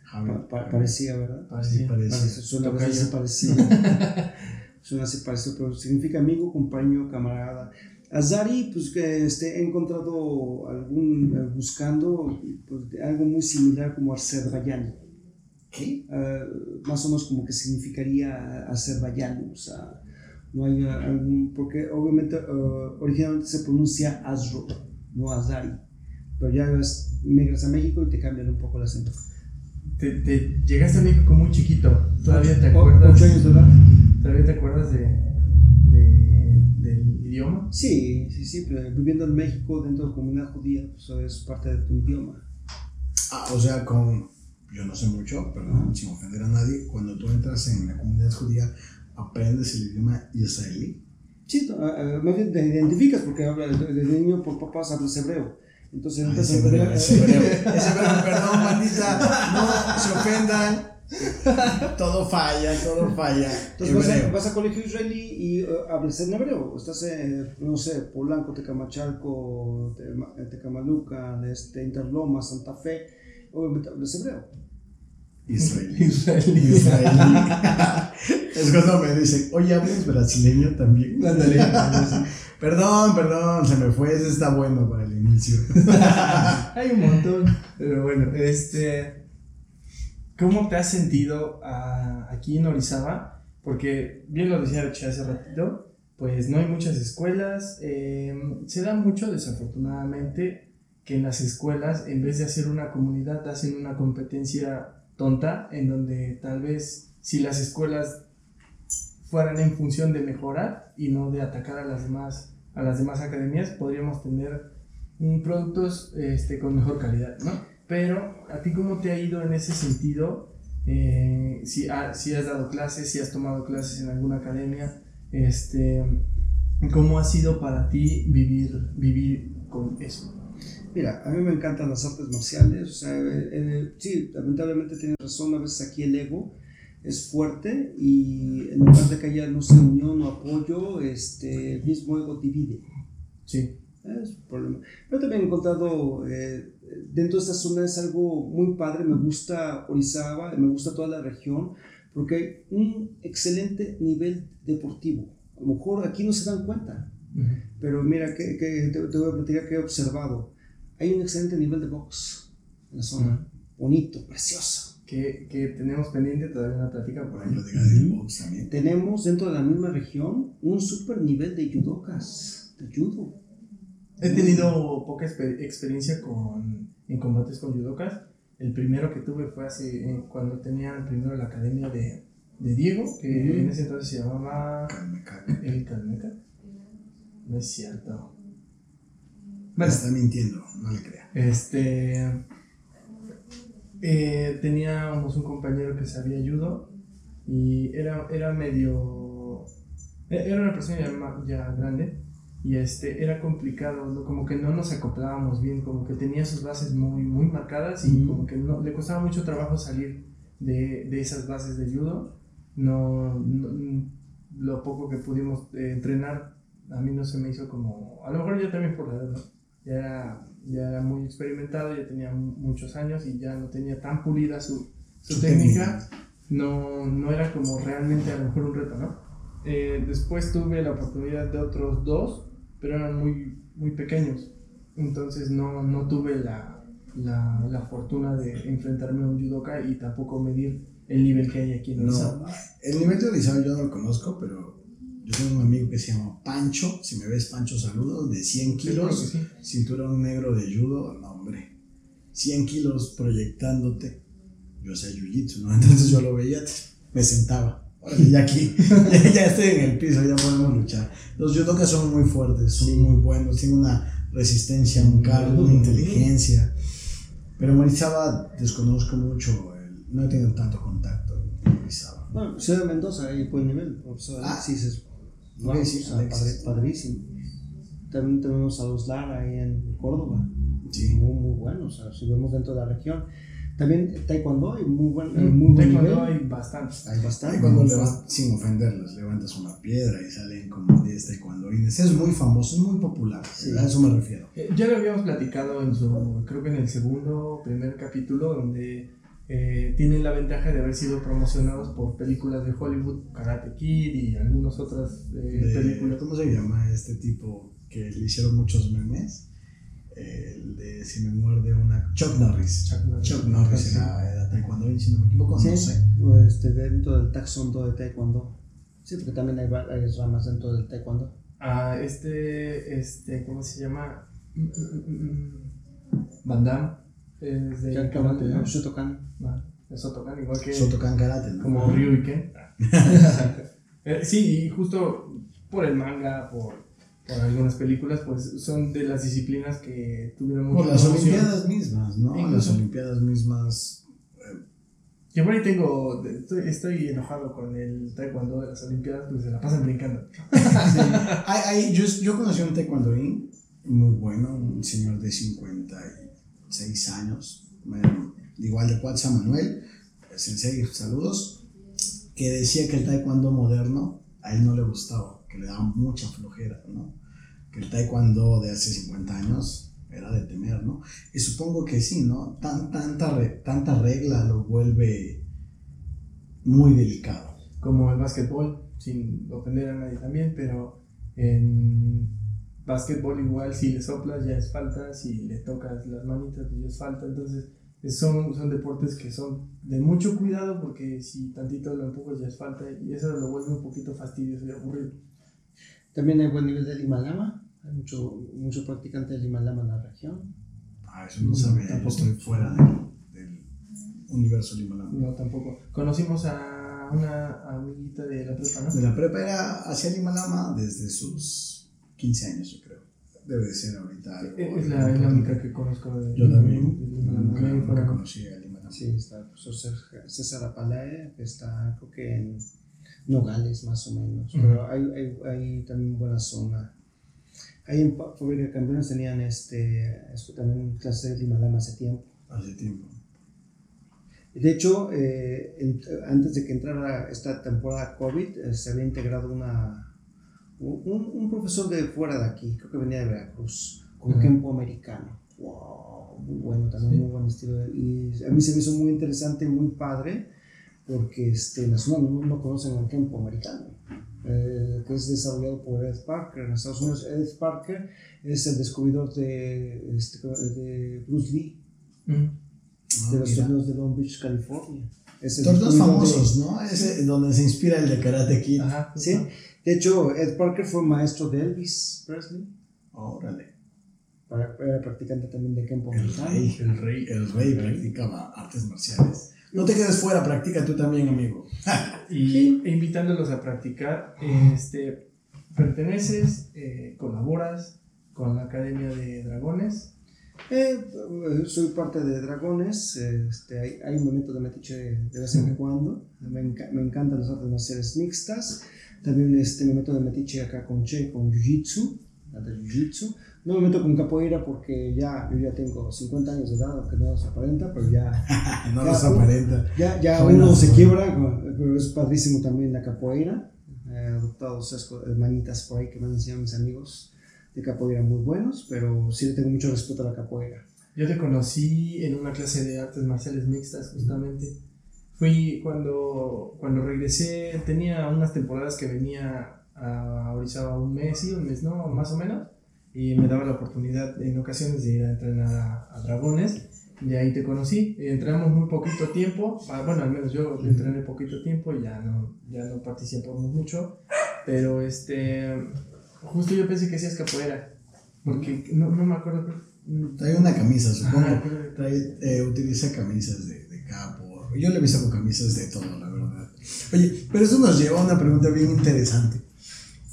Speaker 2: Javier.
Speaker 4: Pa- pa- parecía, ¿verdad?
Speaker 1: Parecía.
Speaker 2: parece.
Speaker 4: Parece, suena parecido. suena así parecido, pero significa amigo, compañero, camarada. Azari, pues que este, he encontrado algún, eh, buscando pues, algo muy similar como Azerbaiyán.
Speaker 2: ¿Qué?
Speaker 4: Eh, más o menos como que significaría Azerbaiyán, o sea, no hay algún, porque obviamente eh, originalmente se pronuncia Azro, no Azari, pero ya ves, migras a México y te cambian un poco el acento.
Speaker 1: Te, te llegaste a México muy chiquito. ¿Todavía te acuerdas?
Speaker 4: ocho años de edad.
Speaker 1: ¿Todavía te acuerdas de, de- del idioma?
Speaker 4: Sí, sí, sí, pero viviendo en México dentro de la comunidad judía, pues es parte de tu idioma.
Speaker 2: Ah, o sea, con. Yo no sé mucho, perdón, sin ofender a nadie. Cuando tú entras en la comunidad judía, aprendes el idioma israelí.
Speaker 4: Sí, ah, ah, más bien te identificas porque habla de, de niño por papás hablas hebreo. Entonces
Speaker 2: Ah,
Speaker 4: entras
Speaker 2: ese
Speaker 4: en
Speaker 2: hebreo, perdón, bandita. No se ofendan. Todo falla, todo falla.
Speaker 4: Entonces vas a,
Speaker 2: Hebreo.
Speaker 4: vas a colegio israelí y eh, hablas en hebreo. Estás en, no sé, Polanco, Tecamachalco, Tecamaluca, este, Interloma, Santa Fe. Obviamente hablas hebreo.
Speaker 2: Israelí.
Speaker 1: Israelí.
Speaker 2: Israelí. es cuando me dicen, oye, ¿hablas brasileño también? Perdón, perdón, se me fue. Ese está bueno para el inicio.
Speaker 1: Hay un montón. Pero bueno, este. ¿Cómo te has sentido ah, aquí en Orizaba? Porque, bien lo decía Richie hace ratito, pues no hay muchas escuelas. eh, se da mucho, desafortunadamente, que en las escuelas, en vez de hacer una comunidad, hacen una competencia tonta, en donde tal vez si las escuelas fueran en función de mejorar y no de atacar a las demás, a las demás academias, podríamos tener productos este, con mejor calidad, ¿no? Pero, ¿a ti cómo te ha ido en ese sentido? Eh, si, ha- si has dado clases, si has tomado clases en alguna academia, este, ¿cómo ha sido para ti vivir, vivir con eso?
Speaker 4: Mira, a mí me encantan las artes marciales. O sea, eh, eh, sí, lamentablemente tienes razón. A veces aquí el ego es fuerte y en lugar de que haya, no sé, unión o apoyo, este, el mismo ego divide.
Speaker 1: Sí,
Speaker 4: Es un problema. Pero también he encontrado, eh, dentro de esta zona es algo muy padre, me gusta Orizaba, me gusta toda la región, porque hay un excelente nivel deportivo. A lo mejor aquí no se dan cuenta, pero mira, que, que te, te voy a platicar que he observado. Hay un excelente nivel de box en la zona, bonito, precioso.
Speaker 1: que, que tenemos pendiente todavía una plática por ahí.
Speaker 2: del box también.
Speaker 4: Tenemos dentro de la misma región un super nivel de judokas, de judo.
Speaker 1: He tenido poca exper- experiencia con, en combates con judokas. El primero que tuve fue hace, eh, cuando tenían primero la academia de, de Diego, que
Speaker 4: Ujú.
Speaker 1: en ese entonces se llamaba
Speaker 2: Calme, calme.
Speaker 1: El Calmeca. No es cierto.
Speaker 2: Me está mintiendo, no le crea.
Speaker 1: este. eh, teníamos un compañero que sabía judo y era, era medio. e- Era una persona ya, ya grande y este, era complicado, ¿no? como que no nos acoplábamos bien, como que tenía sus bases muy, muy marcadas y como que no, le costaba mucho trabajo salir de, de esas bases de judo. No, no- lo poco que pudimos eh, entrenar a mí no se me hizo como, a lo mejor ya también por la edad, ¿no? Ya era, ya era muy experimentado, ya tenía mu- muchos años y ya no tenía tan pulida su, su,
Speaker 2: Su
Speaker 1: técnica, No, no era como realmente a lo mejor un reto, ¿no? Eh, después tuve la oportunidad de otros dos, pero eran muy, muy pequeños, entonces no, no tuve la, la, la fortuna de enfrentarme a un judoka y tampoco medir el nivel que hay aquí en
Speaker 2: No, el nivel de Orizaba yo no lo conozco, pero yo tengo un amigo que se llama Pancho. Si me ves, Pancho, saludos, de 100
Speaker 1: Seguro que
Speaker 2: kilos,
Speaker 1: sí.
Speaker 2: cinturón negro de judo, no, hombre. 100 kilos proyectándote. Yo hacía jiu-jitsu, ¿no? Entonces yo lo veía, me sentaba. Órale, ya aquí, ya, ya estoy en el piso, ya podemos luchar. Los judokas son muy fuertes, son
Speaker 4: Sí.
Speaker 2: muy buenos, tienen una resistencia, un cargo, una inteligencia. Pero Marizaba desconozco mucho, el- no he tenido tanto contacto con Marizaba.
Speaker 4: Bueno, Ciudad de Mendoza, hay buen nivel. Profesor
Speaker 2: Ah.
Speaker 4: Alexis es
Speaker 2: Ok,
Speaker 4: wow,
Speaker 2: sí,
Speaker 4: o sea,
Speaker 2: Alexis.
Speaker 4: padre- padrísimo. También tenemos a los Lara ahí en Córdoba.
Speaker 2: Sí.
Speaker 4: Muy, muy buenos. O sea, si vemos dentro de la región. También Taekwondo, hay muy buen,
Speaker 1: Mm,
Speaker 4: muy buen
Speaker 1: Taekwondo
Speaker 4: nivel.
Speaker 1: hay bastantes.
Speaker 4: Hay bastante.
Speaker 2: Ahí cuando levan- sin ofenderlos, levantas una piedra y salen como 10 taekwondoines. Es muy famoso, es muy popular.
Speaker 4: Sí.
Speaker 2: A eso me refiero.
Speaker 1: Eh, Ya lo habíamos platicado en su, creo que en el segundo primer capítulo, donde eh, tienen la ventaja de haber sido promocionados por películas de Hollywood, Karate Kid y algunas otras eh,
Speaker 2: De-
Speaker 1: películas.
Speaker 2: ¿Cómo se llama este tipo que le hicieron muchos memes? El de Si me muerde una. Chuck Norris.
Speaker 1: Chuck Norris.
Speaker 2: Chuck Norris
Speaker 1: Sí.
Speaker 2: era, era taekwondoín, si no me equivoco,
Speaker 4: Sí,
Speaker 2: no sé.
Speaker 4: este, dentro del taekwondo de taekwondo. Sí, porque también hay varias ramas dentro del taekwondo.
Speaker 1: Ah, este, este, ¿cómo se llama? Mm, mm, mm. Van Damme. Es de karate, ¿no?
Speaker 4: Shotokan.
Speaker 1: Ah, es Sotokan, igual que
Speaker 2: Sotokan Karate, ¿no?
Speaker 1: como Ryu y Ken. Eh, sí, y justo por el manga, por, por algunas películas, pues son de las disciplinas que tuvieron
Speaker 2: Por
Speaker 1: mucha
Speaker 2: las
Speaker 1: promoción.
Speaker 2: Olimpiadas mismas, ¿no?
Speaker 1: Incluso.
Speaker 2: Las Olimpiadas mismas.
Speaker 1: Yo por ahí tengo, estoy, estoy enojado con el taekwondo de las Olimpiadas, pues se la pasan brincando.
Speaker 2: Hay, hay- yo, yo conocí a un taekwondoín muy bueno, un señor de 56 años, igual de Cuatza Manuel, sensei, saludos, que decía que el taekwondo moderno a él no le gustaba, que le daba mucha flojera, ¿no? Que el taekwondo de hace 50 años era de temer, ¿no? Y supongo que sí, ¿no? Tan, tanta, re- tanta regla lo vuelve muy delicado.
Speaker 1: Como el básquetbol, sin ofender a nadie también, pero en básquetbol igual si le soplas ya es falta, si le tocas las manitas pues ya es falta, entonces son, son deportes que son de mucho cuidado porque si tantito lo empujas ya es falta y eso lo vuelve un poquito fastidioso y aburrido.
Speaker 4: También hay buen nivel del Himalama. Hay mucho, mucho practicante del Himalama en la región.
Speaker 2: Ah, eso no sabía, yo
Speaker 1: tampoco.
Speaker 2: estoy fuera del, del universo limalama.
Speaker 1: No, tampoco. Conocimos a una amiguita de la prepa, ¿no?
Speaker 2: De la prepa era hacia Limalama desde sus 15 años, yo creo. Debe de ser ahorita algo.
Speaker 1: Es la, es la única que conozco de
Speaker 2: Yo también.
Speaker 1: Limalama.
Speaker 2: Nunca, nunca conocí a Limalama.
Speaker 4: Sí, está el profesor César- Apalae, que está creo que en Nogales más o menos.
Speaker 1: Ujú.
Speaker 4: Pero hay, hay, hay también buena zona. Ahí en Fábrica Campeones tenían este, también clases de Himalama hace tiempo.
Speaker 2: Hace tiempo.
Speaker 4: De hecho, eh, antes de que entrara esta temporada COVID, eh, se había integrado una, un, un profesor de fuera de aquí, creo que venía de Veracruz, con
Speaker 1: Ujú.
Speaker 4: Kempo americano. ¡Wow! Muy bueno, también
Speaker 1: Sí.
Speaker 4: muy buen estilo. de- Y a mí se me hizo muy interesante, muy padre, porque este, en la zona no, no conocen al Kempo americano, eh, que es desarrollado por Ed Parker en Estados Unidos. Ed Parker es el descubridor de, este, de Bruce Lee
Speaker 1: Mm.
Speaker 2: Ah,
Speaker 4: de los
Speaker 2: mira.
Speaker 4: torneos de Long Beach, California. Es el
Speaker 2: Torneos
Speaker 4: descubridor de-
Speaker 2: famosos, ¿no? Ese donde se inspira el de Karate Kid.
Speaker 1: Ajá.
Speaker 4: Sí. De hecho, Ed Parker fue maestro de Elvis Presley.
Speaker 2: Órale.
Speaker 4: Era practicante también de Kempo
Speaker 2: El rey.
Speaker 1: El rey.
Speaker 2: El rey practicaba artes marciales. No te quedes fuera, practica tú también, amigo.
Speaker 1: y invitándolos a practicar. Este, perteneces, eh, colaboras con la Academia de Dragones.
Speaker 4: Eh, eh, soy parte de Dragones. eh, Este, hay, hay un momento de metiche de vez en cuando. Me, enca- me encantan las artes marciales mixtas. También este, me meto de metiche acá con Che, con Jiu-Jitsu. Jiu-Jitsu. No me meto con capoeira porque ya, yo ya tengo 50 años de edad, aunque no los aparenta, pero ya,
Speaker 2: no los aparenta.
Speaker 4: Ya, ya
Speaker 2: Bueno,
Speaker 4: uno se
Speaker 2: bueno.
Speaker 4: quiebra, pero es padrísimo también la capoeira. He adoptado esas manitas por ahí que me han enseñado mis amigos de capoeira muy buenos, pero sí le tengo mucho respeto a la capoeira.
Speaker 1: Yo te conocí en una clase de artes marciales mixtas, justamente. Fui cuando, cuando regresé, tenía unas temporadas que venía a Orizaba un mes, sí, un mes, no, más o menos. Y me daba la oportunidad en ocasiones de ir a entrenar a, a dragones. Y ahí te conocí. Y Entrenamos muy poquito tiempo. Bueno, al menos yo entrené poquito tiempo y ya no, ya no participamos mucho. Pero este, justo yo pensé que hacías capoeira. Porque no, no me acuerdo. pero-
Speaker 2: Trae una camisa, supongo. Trae, eh, utiliza camisas de, de capo. Yo le he visto con camisas de todo, la verdad. Oye, pero eso nos lleva a una pregunta bien interesante.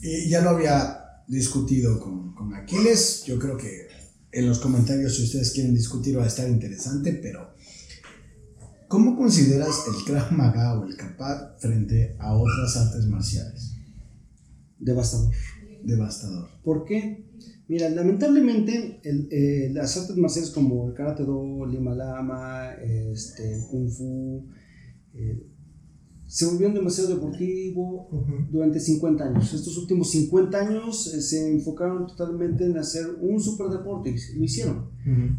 Speaker 2: Y ya lo había discutido con, con Aquiles. Yo creo que en los comentarios si ustedes quieren discutir va a estar interesante, pero ¿cómo consideras el Krav Maga o el Kapat frente a otras artes marciales?
Speaker 4: Devastador.
Speaker 2: Devastador.
Speaker 4: ¿Por qué? Mira, lamentablemente el- eh, las artes marciales como el Karate Do, Lima Lama, este, el Kung Fu, eh, se volvieron demasiado deportivo durante 50 años. Estos últimos 50 años eh, se enfocaron totalmente en hacer un superdeporte y lo hicieron.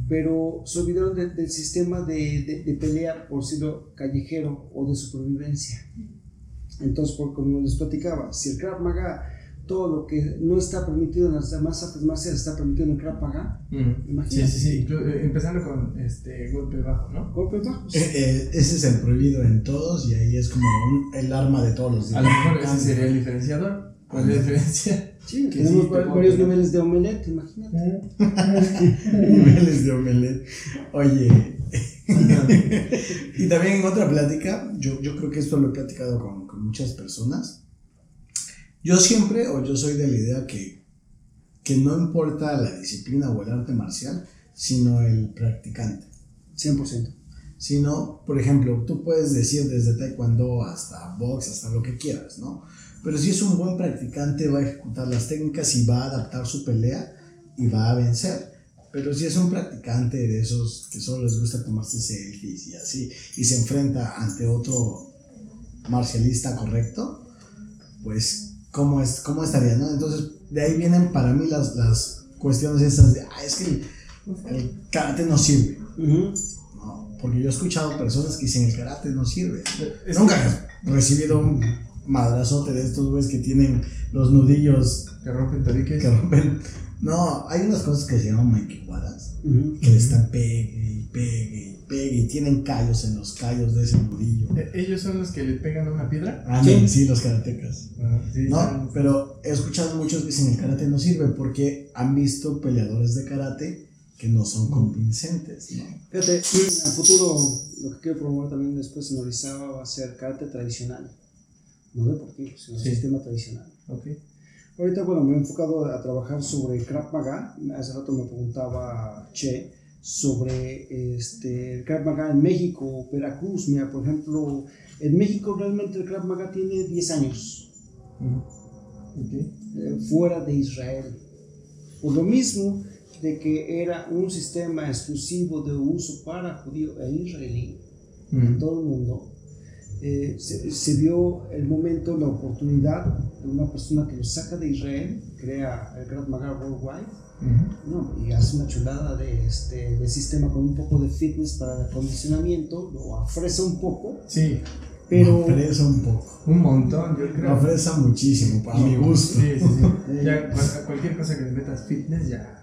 Speaker 4: Pero se olvidaron de- del sistema de, de- de pelea, por decirlo, callejero o de supervivencia. Entonces, por, como les platicaba, si el Krav Maga, todo lo que no está permitido en las demás artes marciales está permitido en el Krav Maga,
Speaker 1: Sí,
Speaker 4: imagínate.
Speaker 1: sí, sí. eh, Empezando con este golpe bajo, ¿no?
Speaker 4: Golpes bajos.
Speaker 2: Eh, eh, ese es el prohibido en todos y ahí es como un- el arma de todos los días.
Speaker 1: A lo mejor ese sería el diferenciador. ¿Cuál es la diferencia?
Speaker 4: Sí,
Speaker 1: que
Speaker 4: tenemos
Speaker 1: sí,
Speaker 4: varios niveles de omelette, imagínate.
Speaker 2: Niveles de omelette. Oye. y también en otra plática, yo, yo creo que esto lo he platicado con, con muchas personas. Yo siempre, o yo soy de la idea que, que no importa la disciplina o el arte marcial, sino el practicante.
Speaker 4: 100%.
Speaker 2: Sino, por ejemplo, tú puedes decir desde taekwondo hasta box, hasta lo que quieras, ¿no? Pero si es un buen practicante, va a ejecutar las técnicas y va a adaptar su pelea y va a vencer. Pero si es un practicante de esos que solo les gusta tomarse selfies y así, y se enfrenta ante otro marcialista correcto, pues, ¿cómo, es, cómo estaría, no? Entonces, de ahí vienen para mí las, las cuestiones esas de, ah, es que el, el karate no sirve. No, porque yo he escuchado personas que dicen el karate no sirve.
Speaker 1: Es
Speaker 2: Nunca he recibido un madrazote de estos güeyes que tienen los nudillos
Speaker 1: Que rompen tabiques.
Speaker 2: que rompen. No, hay unas cosas que se llaman maquiwaras,
Speaker 4: Ujú.
Speaker 2: que le están pegue y pegue pegue y tienen callos en los callos de ese nudillo.
Speaker 1: Eh, ¿Ellos son los que le pegan a una piedra?
Speaker 2: Ah, no, sí, los karatecas.
Speaker 1: Ah, sí,
Speaker 2: No, pero he escuchado muchos que dicen el karate no sirve porque han visto peleadores de karate que no son convincentes, ¿no?
Speaker 4: Fíjate, en el futuro lo que quiero promover también después en Orizaba va a ser karate tradicional. No deportivo, sino
Speaker 1: Sí.
Speaker 4: sistema tradicional.
Speaker 1: Ok.
Speaker 4: Ahorita, bueno, me he enfocado a trabajar sobre Krav Maga. Hace rato me preguntaba Che sobre este, el Krav Maga en México, Veracruz. Mira, por ejemplo, en México realmente el Krav Maga tiene 10 años eh, fuera de Israel. Por lo mismo de que era un sistema exclusivo de uso para judío e israelí en todo el mundo, eh, se, se vio el momento, la oportunidad de una persona que lo saca de Israel, crea el Krav Maga Worldwide, ¿no? y hace una chulada de, este, de sistema con un poco de fitness para el acondicionamiento, lo ofrece un poco,
Speaker 1: Sí,
Speaker 4: pero...
Speaker 2: Ofrece un poco.
Speaker 1: un montón, yo creo.
Speaker 2: ofrece muchísimo, para mi gusto.
Speaker 1: Sí, sí, sí. Ya cual- cualquier cosa que le metas fitness ya.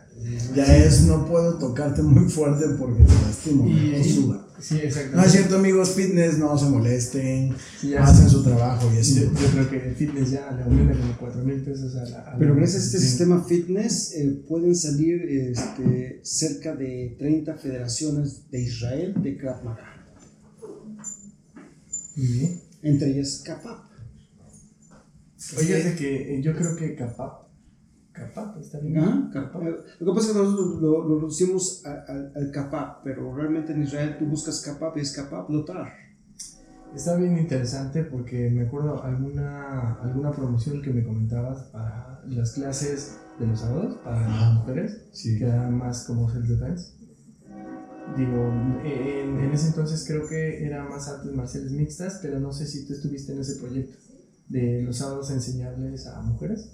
Speaker 2: Ya es, no puedo tocarte muy fuerte porque te lastimo,
Speaker 1: Y,
Speaker 2: mejor suba.
Speaker 1: Sí.
Speaker 2: No es cierto, amigos, fitness, no se molesten,
Speaker 1: Sí,
Speaker 2: hacen su trabajo y
Speaker 1: Yo,
Speaker 2: así.
Speaker 1: yo creo que el fitness ya le aumenta como 4 mil pesos a la. a
Speaker 4: Pero gracias a este sistema fitness eh, pueden salir este, cerca de 30 federaciones de Israel de Krav Maga, entre ellas CAPAP.
Speaker 1: Oye, que eh, yo creo que Capap. Capap, está bien. Capap.
Speaker 4: Eh, Lo que pasa es que nosotros lo, lo reducimos a- a- al CAPAP, pero realmente en Israel tú buscas CAPAP y es CAPAP Lotar.
Speaker 1: Está bien interesante porque me acuerdo alguna, alguna promoción que me comentabas para las clases de los sábados para
Speaker 2: Ajá.
Speaker 1: las mujeres,
Speaker 2: Sí.
Speaker 1: que era más como self-defense. Digo, en, en ese entonces creo que era más artes marciales mixtas, pero no sé si tú estuviste en ese proyecto de los sábados enseñarles a mujeres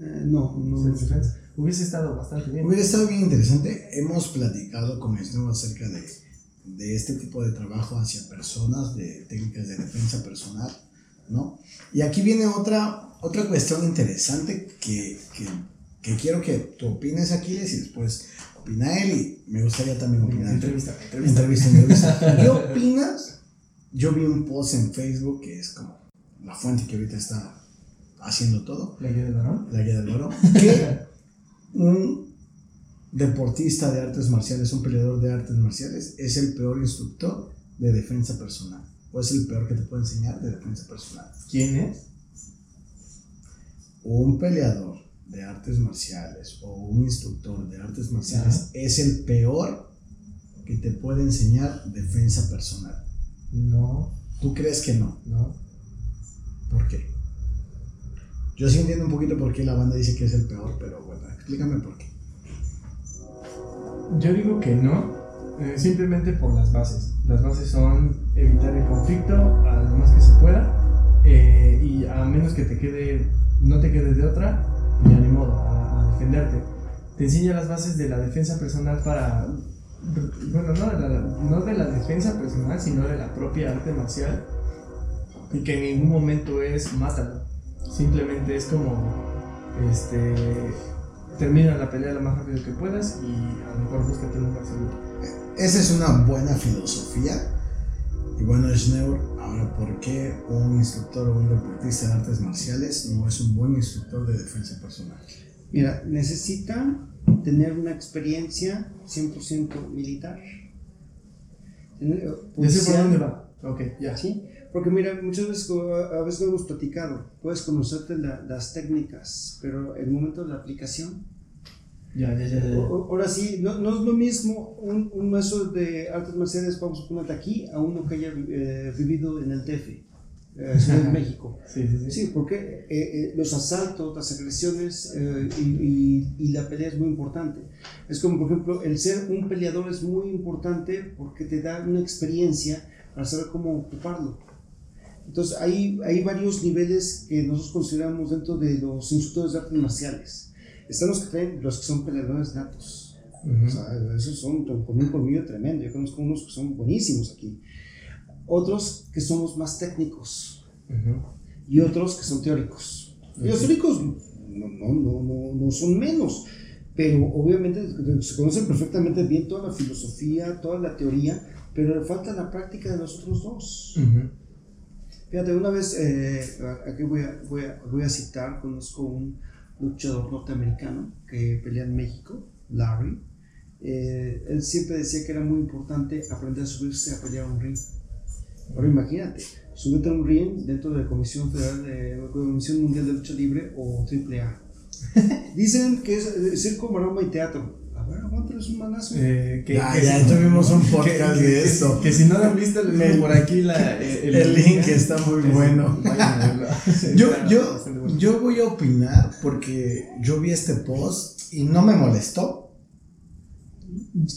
Speaker 4: Eh, no, no.
Speaker 1: Hubiese estado bastante bien.
Speaker 2: Hubiera estado bien interesante. Hemos platicado con Snow acerca de, de este tipo de trabajo hacia personas, de técnicas de defensa personal, ¿no? Y aquí viene otra, otra cuestión interesante que, que, que quiero que tú opines, Aquiles, y después opina él, y me gustaría también opinar.
Speaker 1: Entrevista, entrevista.
Speaker 2: Entrevista, entrevista. ¿Qué opinas? Yo vi un post en Facebook que es como la fuente que ahorita está haciendo todo,
Speaker 1: La guía del varón.
Speaker 2: la guía del oro, que un deportista de artes marciales, un peleador de artes marciales, es el peor instructor de defensa personal. O es el peor que te puede enseñar de defensa personal.
Speaker 1: ¿Quién es?
Speaker 2: Un peleador de artes marciales o un instructor de artes marciales es el peor que te puede enseñar defensa personal.
Speaker 1: No,
Speaker 2: ¿Tú crees que no?
Speaker 1: no.
Speaker 2: ¿Por qué? Yo sí entiendo un poquito por qué la banda dice que es el peor, pero bueno, explícame por qué.
Speaker 1: Yo digo que no, eh, simplemente por las bases. Las bases son evitar el conflicto a lo más que se pueda eh, y a menos que te quede, no te quede de otra, ya ni modo, a, a defenderte. Te enseña las bases de la defensa personal para, bueno, no de, la, no de la defensa personal, sino de la propia arte marcial y que en ningún momento es mátalo. Simplemente es como, este, termina la pelea lo más rápido que puedas y a lo mejor búscate un lugar seguro.
Speaker 2: Esa es una buena filosofía. Y bueno, Schneur, ahora, ¿por qué un instructor o un deportista de artes marciales no es un buen instructor de defensa personal?
Speaker 4: Mira, necesita tener una experiencia 100% militar. Tener-
Speaker 1: ¿Ya sé por dónde va? Ok, ya.
Speaker 4: ¿sí? Porque mira, muchas veces, a veces lo hemos platicado, puedes conocerte la- las técnicas, pero el momento de la aplicación
Speaker 1: Ya, ya, ya. ya.
Speaker 4: O- o- Ahora sí, no, no es lo mismo un, un maestro de artes marciales, vamos a ponerte aquí, a uno que haya eh, vivido en el DF, eh, Ciudad de México.
Speaker 1: Sí, sí, sí.
Speaker 4: Sí, porque eh, eh, los asaltos, las agresiones eh, y, y- y la pelea es muy importante. Es como, por ejemplo, el ser un peleador es muy importante porque te da una experiencia para saber cómo ocuparlo. Entonces, hay, hay varios niveles que nosotros consideramos dentro de los instructores de artes marciales. Están los que traen, los que son peleadores natos.
Speaker 1: Ujú.
Speaker 4: O sea, esos son con un colmillo tremendo. Yo conozco unos que son buenísimos aquí. Otros que somos más técnicos
Speaker 1: Ujú.
Speaker 4: y otros que son teóricos. Y los teóricos no, no, no, no, no son menos, pero obviamente se conocen perfectamente bien toda la filosofía, toda la teoría, pero le falta la práctica de los otros dos. Fíjate, una vez, eh, aquí voy a, voy, a, voy a citar, conozco un luchador norteamericano que pelea en México, Larry. Eh, él siempre decía que era muy importante aprender a subirse a pelear a un ring. Ahora imagínate, subirte a un ring dentro de la Comisión Federal de la Comisión Mundial de Lucha Libre o AAA. Dicen que es circo, maroma y teatro. A ver, aguántales un manazo.
Speaker 1: Eh, que,
Speaker 2: Ya,
Speaker 1: que
Speaker 2: ya
Speaker 1: si-
Speaker 2: tuvimos un
Speaker 1: que-
Speaker 2: podcast
Speaker 1: que-
Speaker 2: de
Speaker 1: que-
Speaker 2: esto.
Speaker 1: Que, si no lo han visto, les
Speaker 2: Me-
Speaker 1: dejo por aquí la, eh,
Speaker 2: El link está muy
Speaker 1: Que
Speaker 2: bueno. Yo, yo,
Speaker 1: bueno.
Speaker 2: yo voy a opinar porque yo vi este post y no me molestó.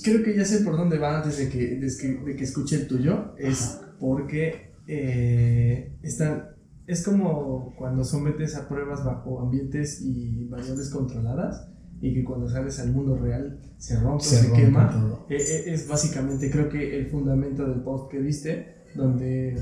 Speaker 1: Creo que ya sé por dónde va antes de que, de que, de que escuche el tuyo. Es porque eh, están, es como cuando sometes a pruebas bajo ambientes y variables controladas y que cuando sales al mundo real se rompe
Speaker 2: Se
Speaker 1: se,
Speaker 2: rompe
Speaker 1: quema.
Speaker 2: todo.
Speaker 1: Eh, eh, es básicamente creo que el fundamento del post que viste, donde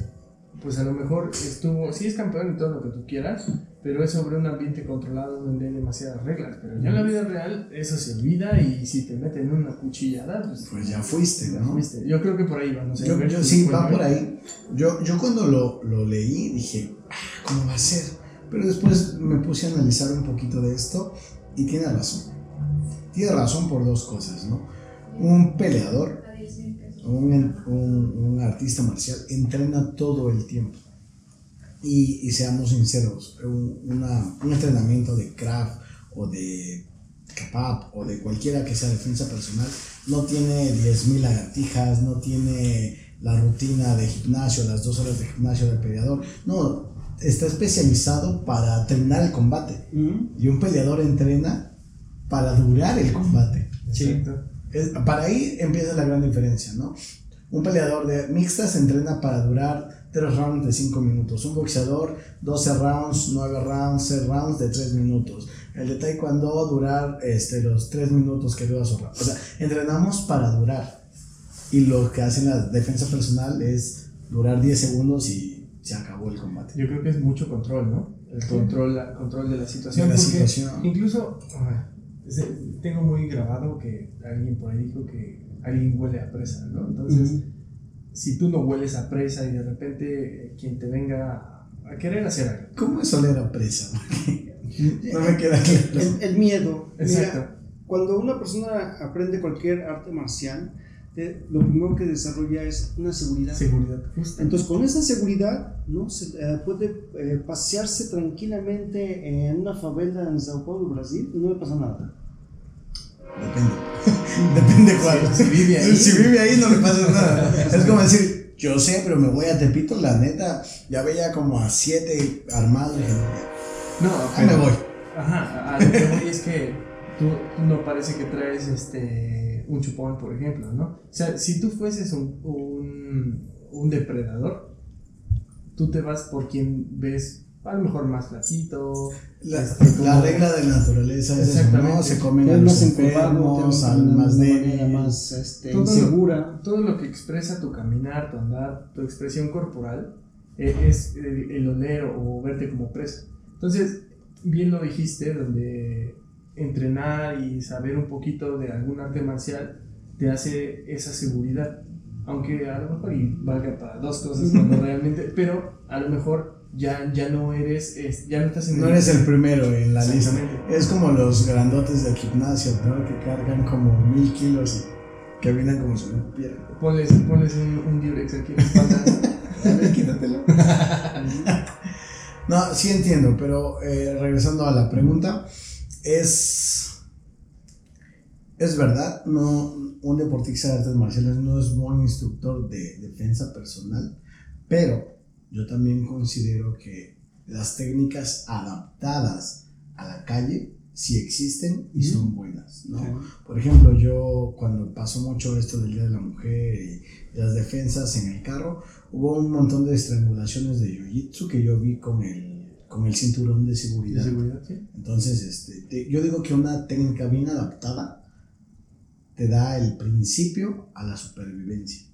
Speaker 1: pues a lo mejor estuvo, sí es campeón y todo lo que tú quieras, pero es sobre un ambiente controlado donde hay demasiadas reglas, pero ya en la vida real eso se olvida y si te meten una cuchillada, pues,
Speaker 2: Pues ya fuiste, ¿no?
Speaker 1: fuiste. Yo creo que por ahí va, no sé.
Speaker 2: Yo, yo sí, va por ahí. Yo, yo cuando lo, lo leí dije, "Ah, ¿cómo va a ser? Pero después me puse a analizar un poquito de esto y tiene razón. Tiene razón por dos cosas, ¿no? Un peleador, un, un- artista marcial, entrena todo el tiempo. Y, y seamos sinceros, un, un entrenamiento de craft o de capap o de cualquiera que sea defensa personal no tiene 10.000 lagartijas, no tiene la rutina de gimnasio, las dos horas de gimnasio del peleador. No, está especializado para terminar el combate.
Speaker 4: Ujú.
Speaker 2: Y un peleador entrena para durar el combate.
Speaker 1: Exacto.
Speaker 2: Es- para ahí empieza la gran diferencia, ¿no? Un peleador de mixtas entrena para durar 3 rounds de 5 minutos. Un boxeador 12 rounds, 9 rounds, 6 rounds de 3 minutos. El de taekwondo durar este, los 3 minutos que dura su round. O sea, entrenamos para durar. Y lo que hace la defensa personal es durar 10 segundos y se acabó el combate.
Speaker 1: Yo creo que es mucho control, ¿no? El control, la- control de la situación.
Speaker 2: De la
Speaker 1: porque
Speaker 2: situación.
Speaker 1: Incluso, se- tengo muy grabado que alguien por ahí dijo que alguien huele a presa, ¿no? Entonces,
Speaker 4: Ujú.
Speaker 1: si tú no hueles a presa y de repente eh, quien te venga a querer hacer algo.
Speaker 2: ¿Cómo es oler a presa? no me queda claro.
Speaker 4: El, el miedo.
Speaker 1: Exacto.
Speaker 4: Mira, cuando una persona aprende cualquier arte marcial, te- lo primero que desarrolla es una seguridad.
Speaker 1: Seguridad, justo.
Speaker 4: Entonces, con esa seguridad, ¿no? Se, eh, puede eh, pasearse tranquilamente en una favela en Sao Paulo, Brasil, y no le pasa nada.
Speaker 2: Depende. Depende cuál.
Speaker 1: Si- si vive ahí.
Speaker 2: Si vive ahí no le pasa nada. Es como decir, yo sé, pero me voy a Tepito, la neta. Ya veía como a siete armados.
Speaker 1: No,
Speaker 2: Ahí me
Speaker 1: pero-
Speaker 2: voy.
Speaker 1: Ajá, a lo que voy es que tú, tú no parece que traes este un chupón, por ejemplo, ¿no? O sea, si tú fueses un, un, un depredador, tú te vas por quien ves a lo mejor más flaquito.
Speaker 2: La,
Speaker 1: este,
Speaker 2: la regla de naturaleza es eso, ¿no?
Speaker 1: Exactamente.
Speaker 2: Se comen a los enfermos,
Speaker 4: van
Speaker 2: más débil.
Speaker 4: más este,
Speaker 1: Todo lo-
Speaker 4: insegura.
Speaker 1: todo lo que expresa tu caminar, tu andar, tu expresión corporal, eh, es el, el oler o verte como presa. Entonces, bien lo dijiste, donde entrenar y saber un poquito de algún arte marcial te hace esa seguridad. Aunque a lo mejor y valga para dos cosas cuando realmente, pero a lo mejor ya, ya no eres, es- ya no estás en
Speaker 2: No eres el primero en la lista. Es como los grandotes del gimnasio, ¿no? Que cargan como mil kilos y caminan como si no cupieran.
Speaker 1: Ponles, ponles un, un diurex aquí en la espalda.
Speaker 2: A ver, quítatelo. No, sí entiendo, pero eh, regresando a la pregunta, es, es verdad, no, un deportista de artes marciales no es buen instructor de defensa personal, pero yo también considero que las técnicas adaptadas a la calle sí existen y son buenas, ¿no? Por ejemplo, yo cuando pasó mucho esto del Día de la Mujer y las defensas en el carro, hubo un montón de estrangulaciones de jiu-jitsu que yo vi con el, con el cinturón de
Speaker 1: ¿De
Speaker 2: seguridad.
Speaker 1: Sí.
Speaker 2: Entonces, este, te- yo digo que una técnica bien adaptada te da el principio a la supervivencia,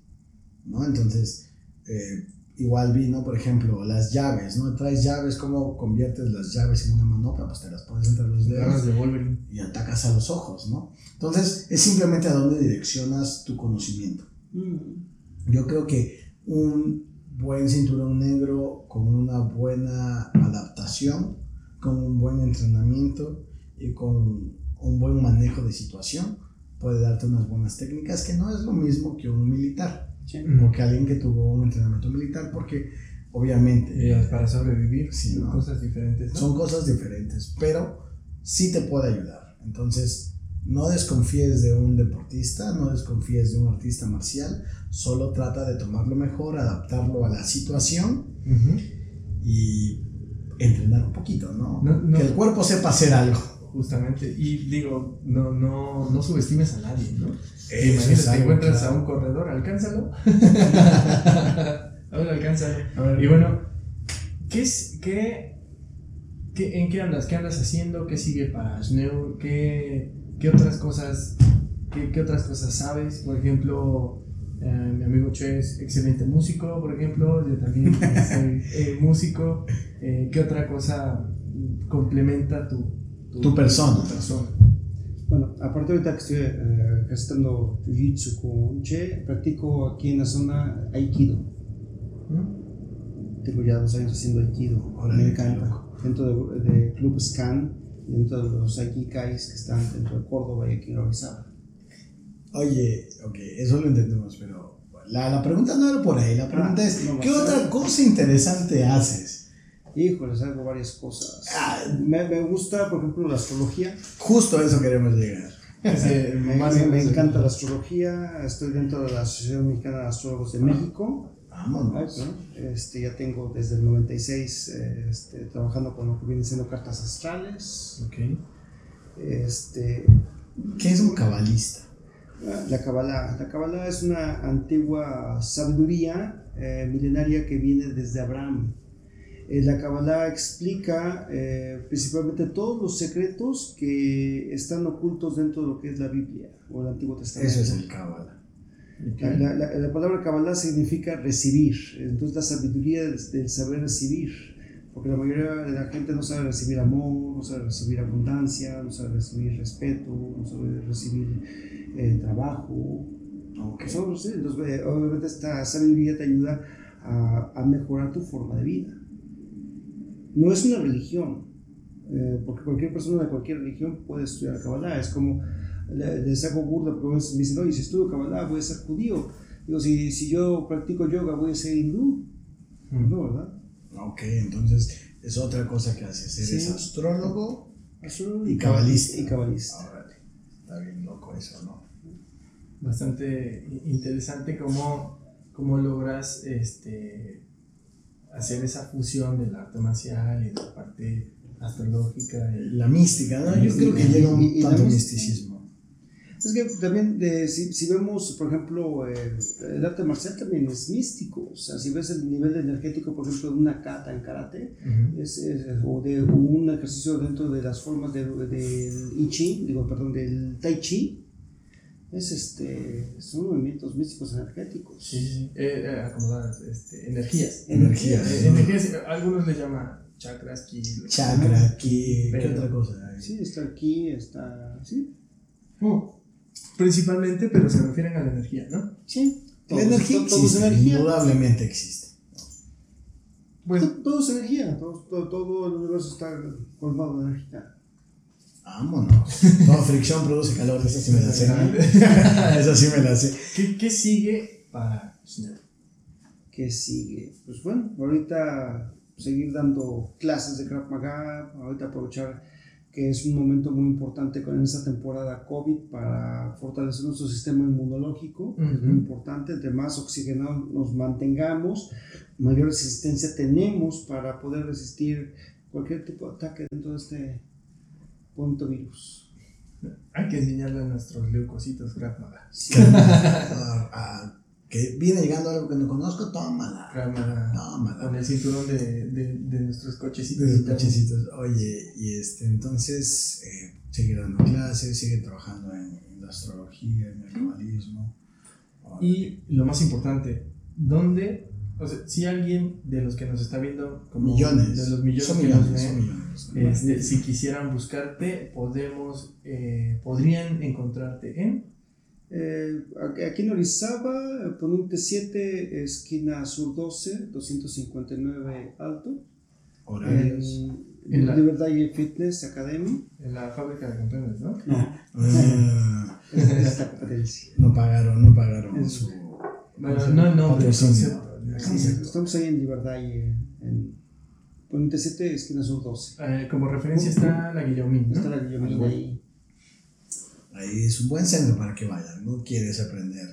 Speaker 2: ¿no? Entonces, eh, igual vi, ¿no? Por ejemplo, las llaves, ¿no? Traes llaves, ¿cómo conviertes las llaves en una manopla? Pues te las pones entre los
Speaker 1: Garras
Speaker 2: dedos
Speaker 1: de Wolverine.
Speaker 2: y atacas a los ojos, ¿no? Entonces, es simplemente a dónde direccionas tu conocimiento.
Speaker 4: Mm.
Speaker 2: Yo creo que un buen cinturón negro con una buena adaptación, con un buen entrenamiento y con un buen manejo de situación puede darte unas buenas técnicas que no es lo mismo que un militar
Speaker 4: Sí.
Speaker 2: o que alguien que tuvo un entrenamiento militar porque obviamente
Speaker 1: Eh, para sobrevivir,
Speaker 2: Sí,
Speaker 1: son
Speaker 2: ¿no?
Speaker 1: cosas diferentes. ¿no?
Speaker 2: son cosas diferentes, pero sí te puede ayudar. Entonces, no desconfíes de un deportista, no desconfíes de un artista marcial, solo trata de tomarlo mejor, adaptarlo a la situación y entrenar un poquito, ¿no?
Speaker 1: No, no.
Speaker 2: Que el cuerpo sepa hacer algo.
Speaker 1: Justamente, y digo, no, no, no subestimes a nadie, ¿no? Imagínate,
Speaker 2: es
Speaker 1: te encuentras
Speaker 2: claro.
Speaker 1: a un corredor, alcánzalo. a ver, alcánzalo.
Speaker 2: A ver.
Speaker 1: Y bueno, ¿qué es, qué, qué- ¿en qué andas? ¿Qué andas haciendo? ¿Qué sigue para Schneur? ¿Qué, qué otras cosas, qué, qué otras cosas sabes? Por ejemplo, eh, mi amigo Che es excelente músico, por ejemplo, yo también soy eh, músico. Eh, ¿Qué otra cosa complementa tu,
Speaker 2: Tu persona.
Speaker 1: tu persona?
Speaker 4: Bueno, aparte ahorita que estoy eh, ejercitando Jiu-Jitsu con Che, practico aquí en la zona Aikido.
Speaker 1: ¿no?
Speaker 4: Tengo ya dos años haciendo Aikido.
Speaker 2: Órale,
Speaker 4: me encanta. Dentro de, de Club Scan, dentro de los Aikikais que están dentro de Córdoba y aquí en Orizaba.
Speaker 2: Oye, ok, eso lo entendemos, pero la, la pregunta no era por ahí, la pregunta
Speaker 4: Ah,
Speaker 2: es,
Speaker 4: no,
Speaker 2: ¿qué otra cosa interesante haces?
Speaker 4: Híjoles, hago varias cosas.
Speaker 2: Ah.
Speaker 4: Me, me gusta, por ejemplo, la astrología.
Speaker 2: Justo a eso queremos llegar.
Speaker 4: Me, encanta la astrología. Estoy dentro de la Asociación Mexicana de Astrólogos de México.
Speaker 2: Vámonos.
Speaker 4: Este, ya tengo desde el 96 eh, este, trabajando con lo que vienen siendo cartas astrales.
Speaker 1: Ok.
Speaker 4: Este,
Speaker 2: ¿Qué es un cabalista?
Speaker 4: la Kabbalah. La Kabbalah es una antigua sabiduría eh, milenaria que viene desde Abraham. Eh, la Kabbalah explica eh, principalmente todos los secretos que están ocultos dentro de lo que es la Biblia o el Antiguo Testamento.
Speaker 2: Eso es el cábala.
Speaker 1: Ok.
Speaker 4: La, la- la- la palabra Kabbalah significa recibir, entonces la sabiduría del, del saber recibir, porque la mayoría de la gente no sabe recibir amor, no sabe recibir abundancia, no sabe recibir respeto, no sabe recibir eh, trabajo.
Speaker 2: Ok.
Speaker 4: Son- sí, entonces, eh, obviamente esta sabiduría te ayuda a, a mejorar tu forma de vida. No es una religión, eh, porque cualquier persona de cualquier religión puede estudiar Kabbalah, es como le- hago burla porque me dicen, oye, si estudio Kabbalah voy a ser judío. Digo, si, si yo practico yoga voy a ser hindú.
Speaker 1: Mm.
Speaker 4: No, ¿verdad?
Speaker 2: Ok, entonces es otra cosa que haces. Eres
Speaker 4: Sí.
Speaker 2: astrólogo.
Speaker 4: Astrólogo
Speaker 2: Y cabalista.
Speaker 4: Y cabalista.
Speaker 2: Órale, está bien loco eso, ¿no?
Speaker 1: Bastante interesante cómo, cómo logras este, hacer esa fusión del arte marcial y de la parte astrológica. y-
Speaker 2: La mística, ¿no? Yo creo que llega un
Speaker 4: Y- y la
Speaker 2: tanto
Speaker 4: mis-
Speaker 2: misticismo.
Speaker 4: Es que también, de, si, si vemos, por ejemplo, el, el arte marcial también es místico. O sea, si ves el nivel energético, por ejemplo, de una kata en karate,
Speaker 1: Ujú.
Speaker 4: es, es- o de un ejercicio dentro de las formas del del I Ching, digo, perdón, del Tai Chi, es este, son movimientos místicos energéticos.
Speaker 1: Sí, sí. Eh, eh, acomodar este, energías.
Speaker 2: Energías.
Speaker 1: Eh, energías, eh, algunos le llaman chakras, ki.
Speaker 2: Chakra, ki, ¿qué
Speaker 1: Pero-
Speaker 2: otra cosa? hay?
Speaker 4: Sí, está aquí, está, sí,
Speaker 1: Oh, principalmente, pero se refieren a la energía, ¿no?
Speaker 4: sí.
Speaker 2: La
Speaker 4: Todo-
Speaker 2: energía
Speaker 4: todo- todo es
Speaker 2: existe,
Speaker 4: energía.
Speaker 2: indudablemente existe.
Speaker 1: Pues,
Speaker 4: Todo, todo es energía, todo, todo, todo el universo está colmado de energía.
Speaker 2: Vámonos. Toda fricción produce calor, esa sí me la sé. esa sí me la sé.
Speaker 1: ¿qué, qué sigue para Schnell?
Speaker 4: ¿Qué sigue? Pues bueno, ahorita seguir dando clases de Krav Maga, ahorita aprovechar que es un momento muy importante con esta temporada COVID para fortalecer nuestro sistema inmunológico, que es
Speaker 1: Ujú.
Speaker 4: muy importante, entre más oxigenados nos mantengamos, mayor resistencia tenemos para poder resistir cualquier tipo de ataque dentro de este punto virus.
Speaker 1: Hay que enseñarle a nuestros leucocitos Krav
Speaker 2: ah, que viene llegando algo que no conozco, tómala.
Speaker 1: Krav Maga. Con
Speaker 2: Tómala.
Speaker 1: el cinturón de, de, de nuestros cochecitos.
Speaker 2: De los cochecitos. Oye, y este, entonces, eh, sigue dando clases, sigue trabajando en, en la astrología, en el cabalismo.
Speaker 1: Y lo más importante, ¿dónde? O sea, si alguien de los que nos está viendo, como
Speaker 2: millones.
Speaker 1: de los millones
Speaker 2: son
Speaker 1: que nos
Speaker 2: millones,
Speaker 1: ven,
Speaker 2: son millones.
Speaker 1: este, si quisieran buscarte, podemos, eh, podrían encontrarte en.
Speaker 4: Eh, aquí- en Orizaba, eh, Poniente 7, esquina sur 12, 259 alto.
Speaker 2: Horarios.
Speaker 4: En,
Speaker 1: En la-
Speaker 4: Liberty Fitness Academy.
Speaker 1: En la fábrica de campeones, ¿no?
Speaker 4: No,
Speaker 2: Ah,
Speaker 4: es la competencia.
Speaker 2: no pagaron, no pagaron
Speaker 4: Es-
Speaker 2: su.
Speaker 1: Bueno, no, no,
Speaker 2: Patrocinio.
Speaker 4: Estamos ahí en Liberty, en Poniente 7, esquina sur 12.
Speaker 1: Eh, como referencia está la Guillaumin, ¿no?
Speaker 4: Está la Guillomina ahí.
Speaker 2: Ahí es un buen centro para que vayan. ¿No quieres aprender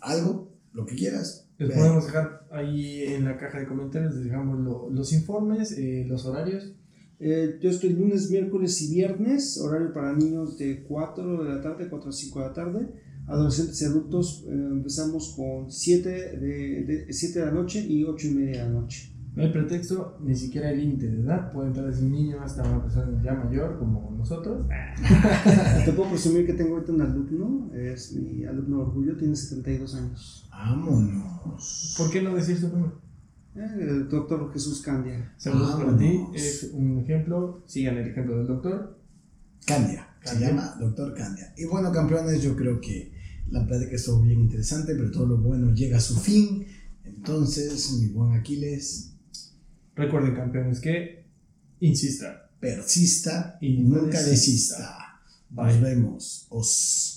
Speaker 2: algo? Lo que quieras.
Speaker 1: Les
Speaker 2: ve.
Speaker 1: podemos dejar ahí en la caja de comentarios, les dejamos lo- los informes, eh, los horarios.
Speaker 4: Eh, yo estoy lunes, miércoles y viernes, horario para niños de 4 de la tarde, 4 a 5 de la tarde. Adolescentes y adultos eh, empezamos con 7 de, de, 7 de la noche y 8 y media de la noche.
Speaker 1: No hay pretexto, ni siquiera hay límite de edad. Puede entrar desde un niño hasta una persona ya mayor, como nosotros.
Speaker 4: Te puedo presumir que tengo ahorita un alumno, es mi alumno orgullo, tiene 72 años.
Speaker 2: Vámonos.
Speaker 1: ¿Por qué no decir su nombre?
Speaker 4: Eh, el doctor Jesús Candia.
Speaker 1: Saludos para ti. Es un ejemplo. Sigan el ejemplo del doctor.
Speaker 2: Candia. Se llama Doctor Candia. Y bueno, campeones, yo creo que la plática estuvo bien interesante, pero todo lo bueno llega a su fin. Entonces, mi buen Aquiles,
Speaker 1: Recuerden, campeones, que insista.
Speaker 2: persista Y
Speaker 1: nunca
Speaker 2: nunca
Speaker 1: desista.
Speaker 2: desista. Nos
Speaker 1: Bye.
Speaker 2: vemos. Os.